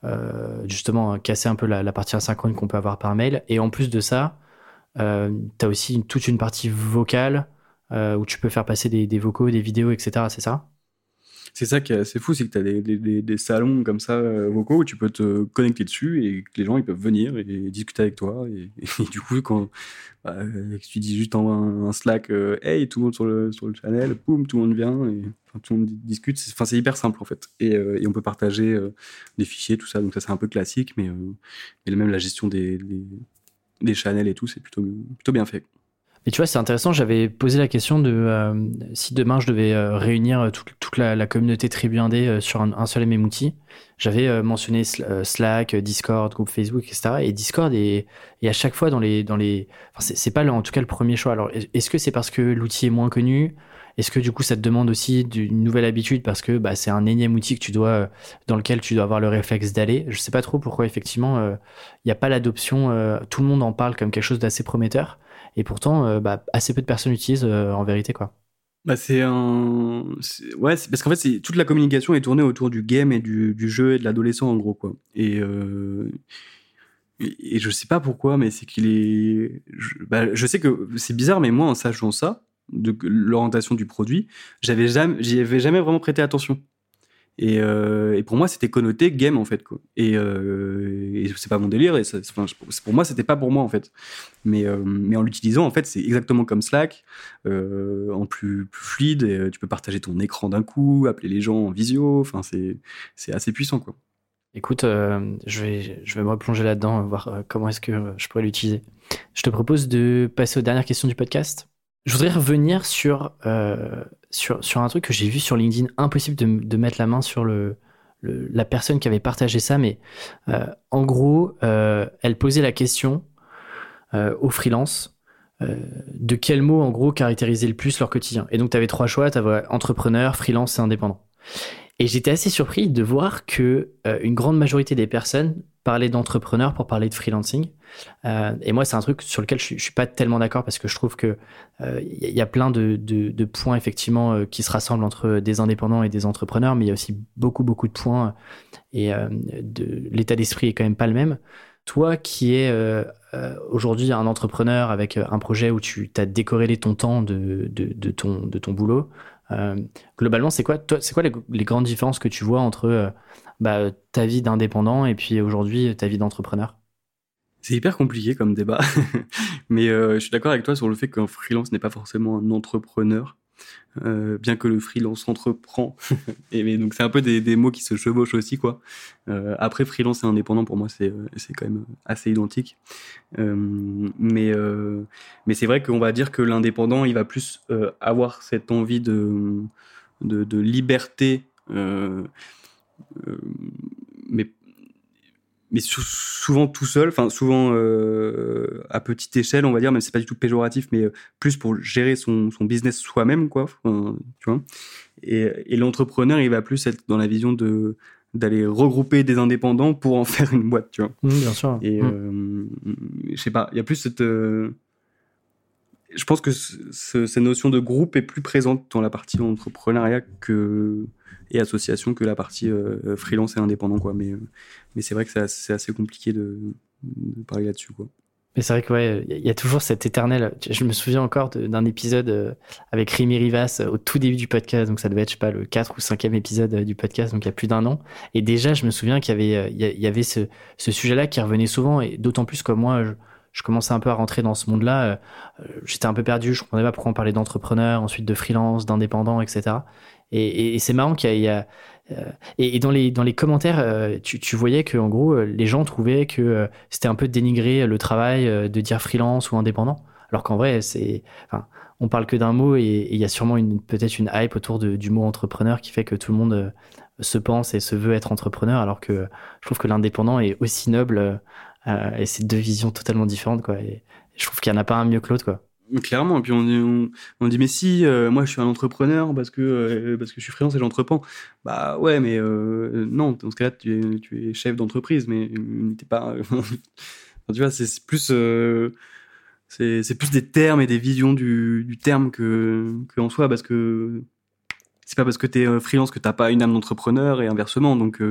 mm. justement casser un peu la, la partie asynchrone qu'on peut avoir par mail. Et en plus de ça, tu as aussi une, toute une partie vocale où tu peux faire passer des, des vocaux, des vidéos, etc. C'est ça? C'est ça qui est assez fou, c'est que tu as des, des, salons comme ça euh, vocaux où tu peux te connecter dessus et que les gens ils peuvent venir et discuter avec toi. Et, du coup, quand bah, tu dis juste en un, Slack, euh, hey, tout le monde sur le, sur le channel, boum, tout le monde vient et tout le monde discute. Enfin, c'est hyper simple en fait. Et, euh, et on peut partager euh, des fichiers, tout ça. Donc, ça, c'est un peu classique, mais, mais même la gestion des, des, des channels et tout, c'est plutôt, plutôt bien fait. Et tu vois, c'est intéressant. J'avais posé la question de euh, si demain je devais euh, réunir toute, toute la, communauté Tribu Indé euh, sur un, seul et même outil. J'avais mentionné Slack, Discord, groupe Facebook, etc. Et Discord est, est à chaque fois dans les, dans les. Enfin, c'est pas en tout cas le premier choix. Alors, est-ce que c'est parce que l'outil est moins connu? Est-ce que du coup, ça te demande aussi d'une nouvelle habitude parce que bah, c'est un énième outil que tu dois, dans lequel tu dois avoir le réflexe d'aller? Je sais pas trop pourquoi effectivement il n'y a pas l'adoption. tout le monde en parle comme quelque chose d'assez prometteur. Et pourtant, euh, bah, assez peu de personnes l'utilisent euh, en vérité, quoi. Bah c'est un ouais parce qu'en fait toute la communication est tournée autour du game et du, jeu et de l'adolescent en gros quoi et euh, et, je sais pas pourquoi mais c'est qu'il est bah, je sais que c'est bizarre mais moi en sachant ça de l'orientation du produit j'avais jamais j'y avais jamais vraiment prêté attention et, euh, et, pour moi, c'était connoté game en fait. Quoi. Et, euh, et c'est pas mon délire. Et pour moi, c'était pas pour moi en fait. Mais, euh, en l'utilisant, en fait, c'est exactement comme Slack, euh, en plus, plus fluide. Tu peux partager ton écran d'un coup, appeler les gens en visio. Enfin, c'est assez puissant quoi. Écoute, je vais je vais me replonger là-dedans, voir comment est-ce que je pourrais l'utiliser. Je te propose de passer aux dernières questions du podcast. Je voudrais revenir sur, euh, sur, sur un truc que j'ai vu sur LinkedIn. Impossible de, de mettre la main sur le, le, la personne qui avait partagé ça, mais euh, en gros, euh, elle posait la question euh, aux freelances euh, de quel mot, en gros, caractérisait le plus leur quotidien. Et donc, tu avais trois choix. Tu avais entrepreneur, freelance et indépendant. Et j'étais assez surpris de voir que euh, une grande majorité des personnes parlaient d'entrepreneur pour parler de freelancing. Euh, et moi, c'est un truc sur lequel je, je suis pas tellement d'accord parce que je trouve que il euh, y a plein de, points effectivement euh, qui se rassemblent entre des indépendants et des entrepreneurs, mais il y a aussi beaucoup beaucoup de points et l'état d'esprit est quand même pas le même. Toi, qui es aujourd'hui un entrepreneur avec un projet où tu as décorrélé ton temps de, de, ton, de ton boulot, globalement, c'est quoi, c'est quoi les, grandes différences que tu vois entre bah, ta vie d'indépendant et puis aujourd'hui ta vie d'entrepreneur? C'est hyper compliqué comme débat, mais euh, je suis d'accord avec toi sur le fait qu'un freelance n'est pas forcément un entrepreneur, euh, bien que le freelance entreprend. et donc c'est un peu des, mots qui se chevauchent aussi quoi. Euh, après freelance et indépendant pour moi c'est quand même assez identique, mais mais c'est vrai qu'on va dire que l'indépendant il va plus avoir cette envie de de, liberté. Mais souvent tout seul, enfin souvent euh, à petite échelle, on va dire, même c'est pas du tout péjoratif, mais euh, plus pour gérer son, son business soi-même, quoi. tu vois. Et, et l'entrepreneur, il va plus être dans la vision de d'aller regrouper des indépendants pour en faire une boîte, tu vois. Mmh, bien sûr. Et mmh. euh, je sais pas, il y a plus cette euh, je pense que ce, cette notion de groupe est plus présente dans la partie entrepreneuriat que et association que la partie euh, freelance et indépendant quoi mais euh, c'est vrai que c'est assez, compliqué de, parler là-dessus mais c'est vrai que ouais, il y a toujours cet éternel. Je me souviens encore d'un épisode euh, avec Rémi Rivas au tout début du podcast, donc ça devait être je sais pas le 4 ou 5e épisode du podcast, donc il y a plus d'un an. Et déjà, je me souviens qu'il y avait ce, ce sujet-là qui revenait souvent, et d'autant plus comme moi, je, je commençais un peu à rentrer dans ce monde-là. J'étais un peu perdu, je comprenais pas pourquoi on parlait d'entrepreneur, ensuite de freelance, d'indépendant, etc. Et, c'est marrant qu'il y a, euh, et, dans les dans les commentaires, euh, tu, tu voyais que en gros, euh, les gens trouvaient que c'était un peu dénigrer le travail de dire freelance ou indépendant, alors qu'en vrai, c'est, enfin, on parle que d'un mot et il y a sûrement une peut-être une hype autour du mot entrepreneur qui fait que tout le monde se pense et se veut être entrepreneur, alors que je trouve que l'indépendant est aussi noble et c'est deux visions totalement différentes, quoi. Et je trouve qu'il n'y en a pas un mieux que l'autre, quoi. Clairement, et puis on, dit mais si, euh, moi je suis un entrepreneur parce que euh, parce que je suis freelance et j'entreprends. Bah ouais, mais euh, non, dans ce cas-là tu es, chef d'entreprise, mais t'es pas. tu vois, c'est plus c'est plus des termes et des visions du, du terme que que en soi, parce que c'est pas parce que tu es freelance que t'as pas une âme d'entrepreneur et inversement, donc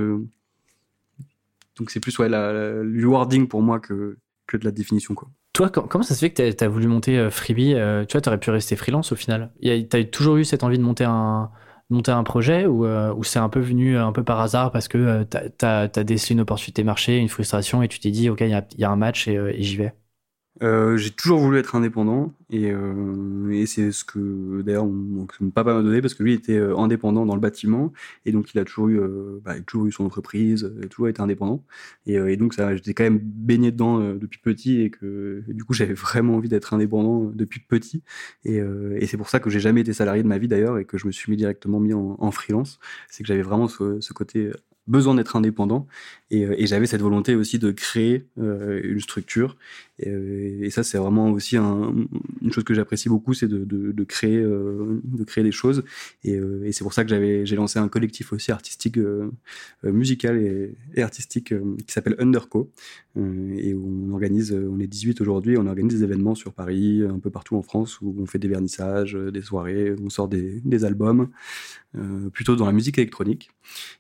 donc c'est plus ouais le wording pour moi que que de la définition quoi. Toi, comment ça se fait que tu as, voulu monter euh, Freebie euh, Tu vois, tu aurais pu rester freelance au final? Tu as toujours eu cette envie de monter un, monter un projet ou, euh, c'est un peu venu un peu par hasard parce que tu as, décelé une opportunité marché, une frustration et tu t'es dit, OK, il y a, un match et j'y vais? Euh, j'ai toujours voulu être indépendant et, euh, et c'est ce que d'ailleurs mon, papa m'a donné parce que lui était euh, indépendant dans le bâtiment et donc il a toujours eu, euh, bah, il a toujours eu son entreprise, il a toujours été indépendant et, et donc ça j'étais quand même baigné dedans depuis petit et que du coup j'avais vraiment envie d'être indépendant depuis petit et, c'est pour ça que j'ai jamais été salarié de ma vie d'ailleurs et que je me suis directement mis en, freelance, c'est que j'avais vraiment ce, ce côté besoin d'être indépendant et, et j'avais cette volonté aussi de créer une structure et, et ça, c'est vraiment aussi un, une chose que j'apprécie beaucoup, c'est de, créer, euh, de créer des choses. Et, euh, et c'est pour ça que j'avais, j'ai lancé un collectif aussi artistique, euh, euh musical et, artistique qui s'appelle Underco. et on organise, on est 18 aujourd'hui, on organise des événements sur Paris, un peu partout en France, où on fait des vernissages, des soirées, on sort des, albums, plutôt dans la musique électronique.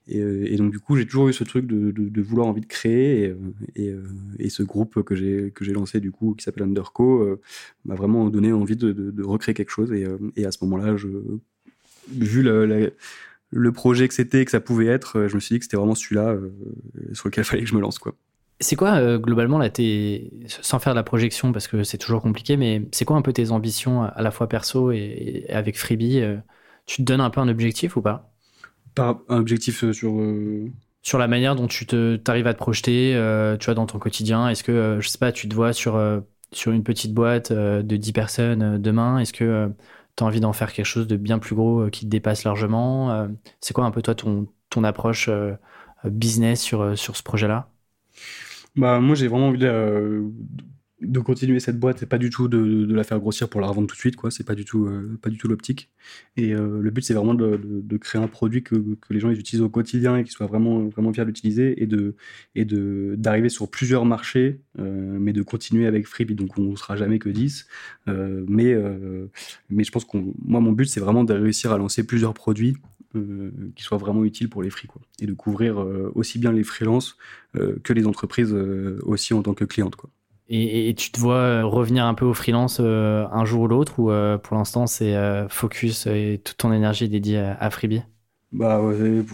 Et, donc du coup, j'ai toujours eu ce truc de, vouloir envie de créer et, et ce groupe que j'ai que j'ai lancé du coup qui s'appelle Underco euh, m'a vraiment donné envie de, recréer quelque chose. Et, euh, et à ce moment-là je vu le projet que c'était que ça pouvait être je me suis dit que c'était vraiment celui-là euh, sur lequel il fallait que je me lance quoi. C'est quoi globalement là tes sans faire de la projection parce que c'est toujours compliqué mais c'est quoi un peu tes ambitions à la fois perso et, avec Freebie tu te donnes un peu un objectif ou pas? Pas un objectif sur sur la manière dont tu te arrives à te projeter, euh, tu vois, dans ton quotidien? Est-ce que, euh, je sais pas, tu te vois sur, euh, sur une petite boîte de 10 personnes demain? Est-ce que tu as envie d'en faire quelque chose de bien plus gros qui te dépasse largement? C'est quoi un peu toi ton, ton approche business sur, sur ce projet-là? Bah, Moi, j'ai vraiment envie de de continuer cette boîte et pas du tout de, la faire grossir pour la revendre tout de suite quoi. C'est pas du tout euh, pas du tout l'optique. Et euh, le but c'est vraiment de, créer un produit que, que les gens ils utilisent au quotidien et qui soient vraiment vraiment fiers d'utiliser et de et de d'arriver sur plusieurs marchés euh, mais de continuer avec Freebie. Donc on sera jamais que 10 euh, mais mais je pense qu'on moi mon but c'est vraiment de réussir à lancer plusieurs produits qui soient vraiment utiles pour les free quoi. Et de couvrir aussi bien les freelances que les entreprises aussi en tant que clientes quoi Et, tu te vois revenir un peu au freelance un jour ou l'autre ou pour l'instant c'est focus et toute ton énergie dédiée à Freebie? Bah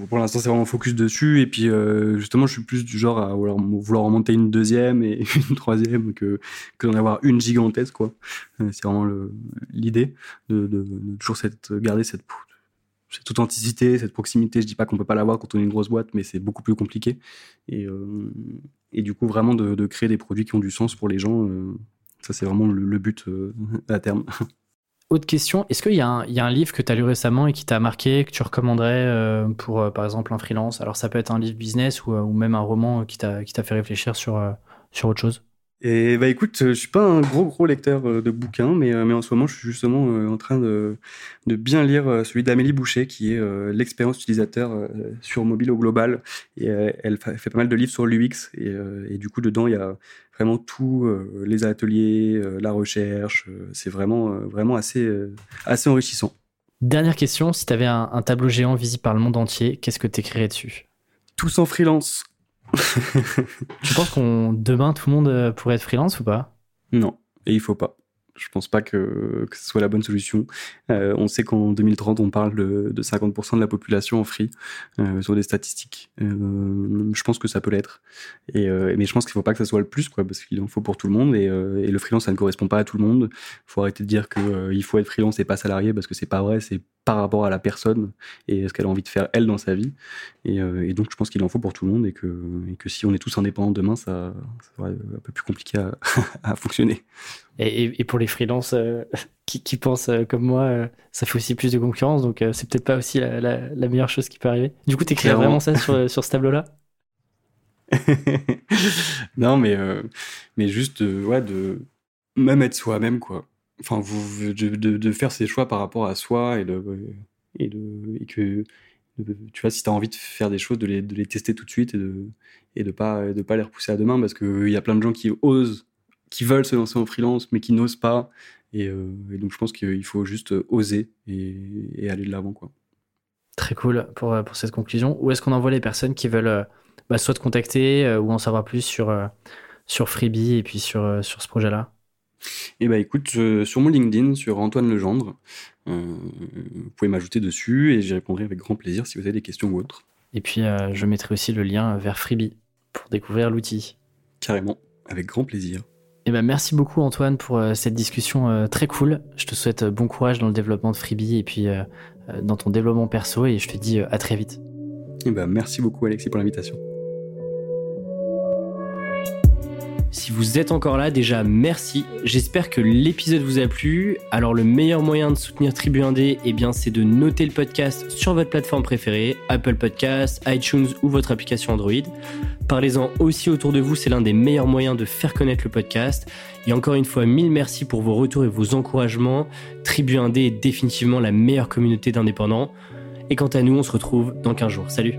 pour, l'instant c'est vraiment focus dessus. Et puis euh, justement je suis plus du genre à vouloir, en monter une deuxième et une troisième que d'en avoir une gigantesque quoi. Euh, c'est vraiment l'idée de, toujours cette garder cette authenticité cette proximité. Je dis pas qu'on peut pas l'avoir quand on est une grosse boîte mais c'est beaucoup plus compliqué. Et euh, et du coup vraiment de, créer des produits qui ont du sens pour les gens ça c'est vraiment le, but à terme. Autre question, est-ce qu'il y, y, a un livre que tu as lu récemment et qui t'a marqué, que tu recommanderais euh, pour, euh, par exemple, un freelance? Alors, ça peut être un livre business ou, euh, même un roman qui t'a fait réfléchir sur autre chose et bah écoute, je suis pas un gros gros lecteur de bouquins, mais, mais en ce moment je suis justement en train de, de bien lire celui d'Amélie Boucher, qui est l'expérience utilisateur sur mobile au global. Et elle fait pas mal de livres sur l'UX, et, et, du coup dedans il y a vraiment tout, euh, les ateliers, euh, la recherche. Euh, c'est vraiment, vraiment assez, assez enrichissant. Dernière question, si tu avais un, tableau géant visible par le monde entier, qu'est-ce que tu écrirais dessus? Tous en freelance. tu penses qu'on demain tout le monde pourrait être freelance ou pas? Non, et il faut pas. Je pense pas que, que ce soit la bonne solution. Euh, on sait qu'en 2030, on parle de, de 50% de la population en free euh, sur des statistiques. Euh, je pense que ça peut l'être. Mais je pense qu'il faut pas que ça soit le plus, parce qu'il en faut pour tout le monde. Et, le freelance, ça ne correspond pas à tout le monde. Il faut arrêter de dire que il faut être freelance et pas salarié, parce que c'est pas vrai. C'est par rapport à la personne et ce qu'elle a envie de faire elle dans sa vie. Et, donc, je pense qu'il en faut pour tout le monde et que, si on est tous indépendants demain, ça, ça sera un peu plus compliqué à fonctionner. Et, et, pour les freelances euh, qui, qui, pensent euh, comme moi, euh, ça fait aussi plus de concurrence, donc c'est peut-être pas aussi la, la, la, meilleure chose qui peut arriver. Du coup, t'écris vraiment ça sur, sur ce tableau-là? Non, mais, mais juste ouais, de même être soi-même, quoi. Enfin, vous, de, de, faire ses choix par rapport à soi et, de, et, de, et que tu vois, si tu as envie de faire des choses, de les, de les tester tout de suite et de et de pas de pas les repousser à demain parce qu'il y a plein de gens qui osent qui veulent se lancer en freelance, mais qui n'osent pas. Et, euh, donc, je pense qu'il faut juste oser et, aller de l'avant. quoi. Très cool pour, euh, pour cette conclusion. Où est-ce qu'on envoie les personnes qui veulent euh, bah, soit te contacter ou en savoir plus sur, sur Freebie et puis sur, sur ce projet-là? Eh bah, écoute, sur mon LinkedIn, sur Antoine Legendre, vous pouvez m'ajouter dessus et j'y répondrai avec grand plaisir si vous avez des questions ou autres. Et puis, je mettrai aussi le lien vers Freebie pour découvrir l'outil. Carrément, avec grand plaisir. Eh ben, merci beaucoup Antoine pour euh, cette discussion euh, très cool. Je te souhaite euh, bon courage dans le développement de Freebie et puis dans ton développement perso et je te dis à très vite. Eh ben, merci beaucoup Alexis pour l'invitation. Si vous êtes encore là, déjà merci. J'espère que l'épisode vous a plu. Alors le meilleur moyen de soutenir Tribu 1D, eh bien c'est de noter le podcast sur votre plateforme préférée, Apple Podcasts, iTunes ou votre application Android. Parlez-en aussi autour de vous, c'est l'un des meilleurs moyens de faire connaître le podcast. Et encore une fois, mille merci pour vos retours et vos encouragements. Tribu 1D est définitivement la meilleure communauté d'indépendants. Et quant à nous, on se retrouve dans 15 jours. Salut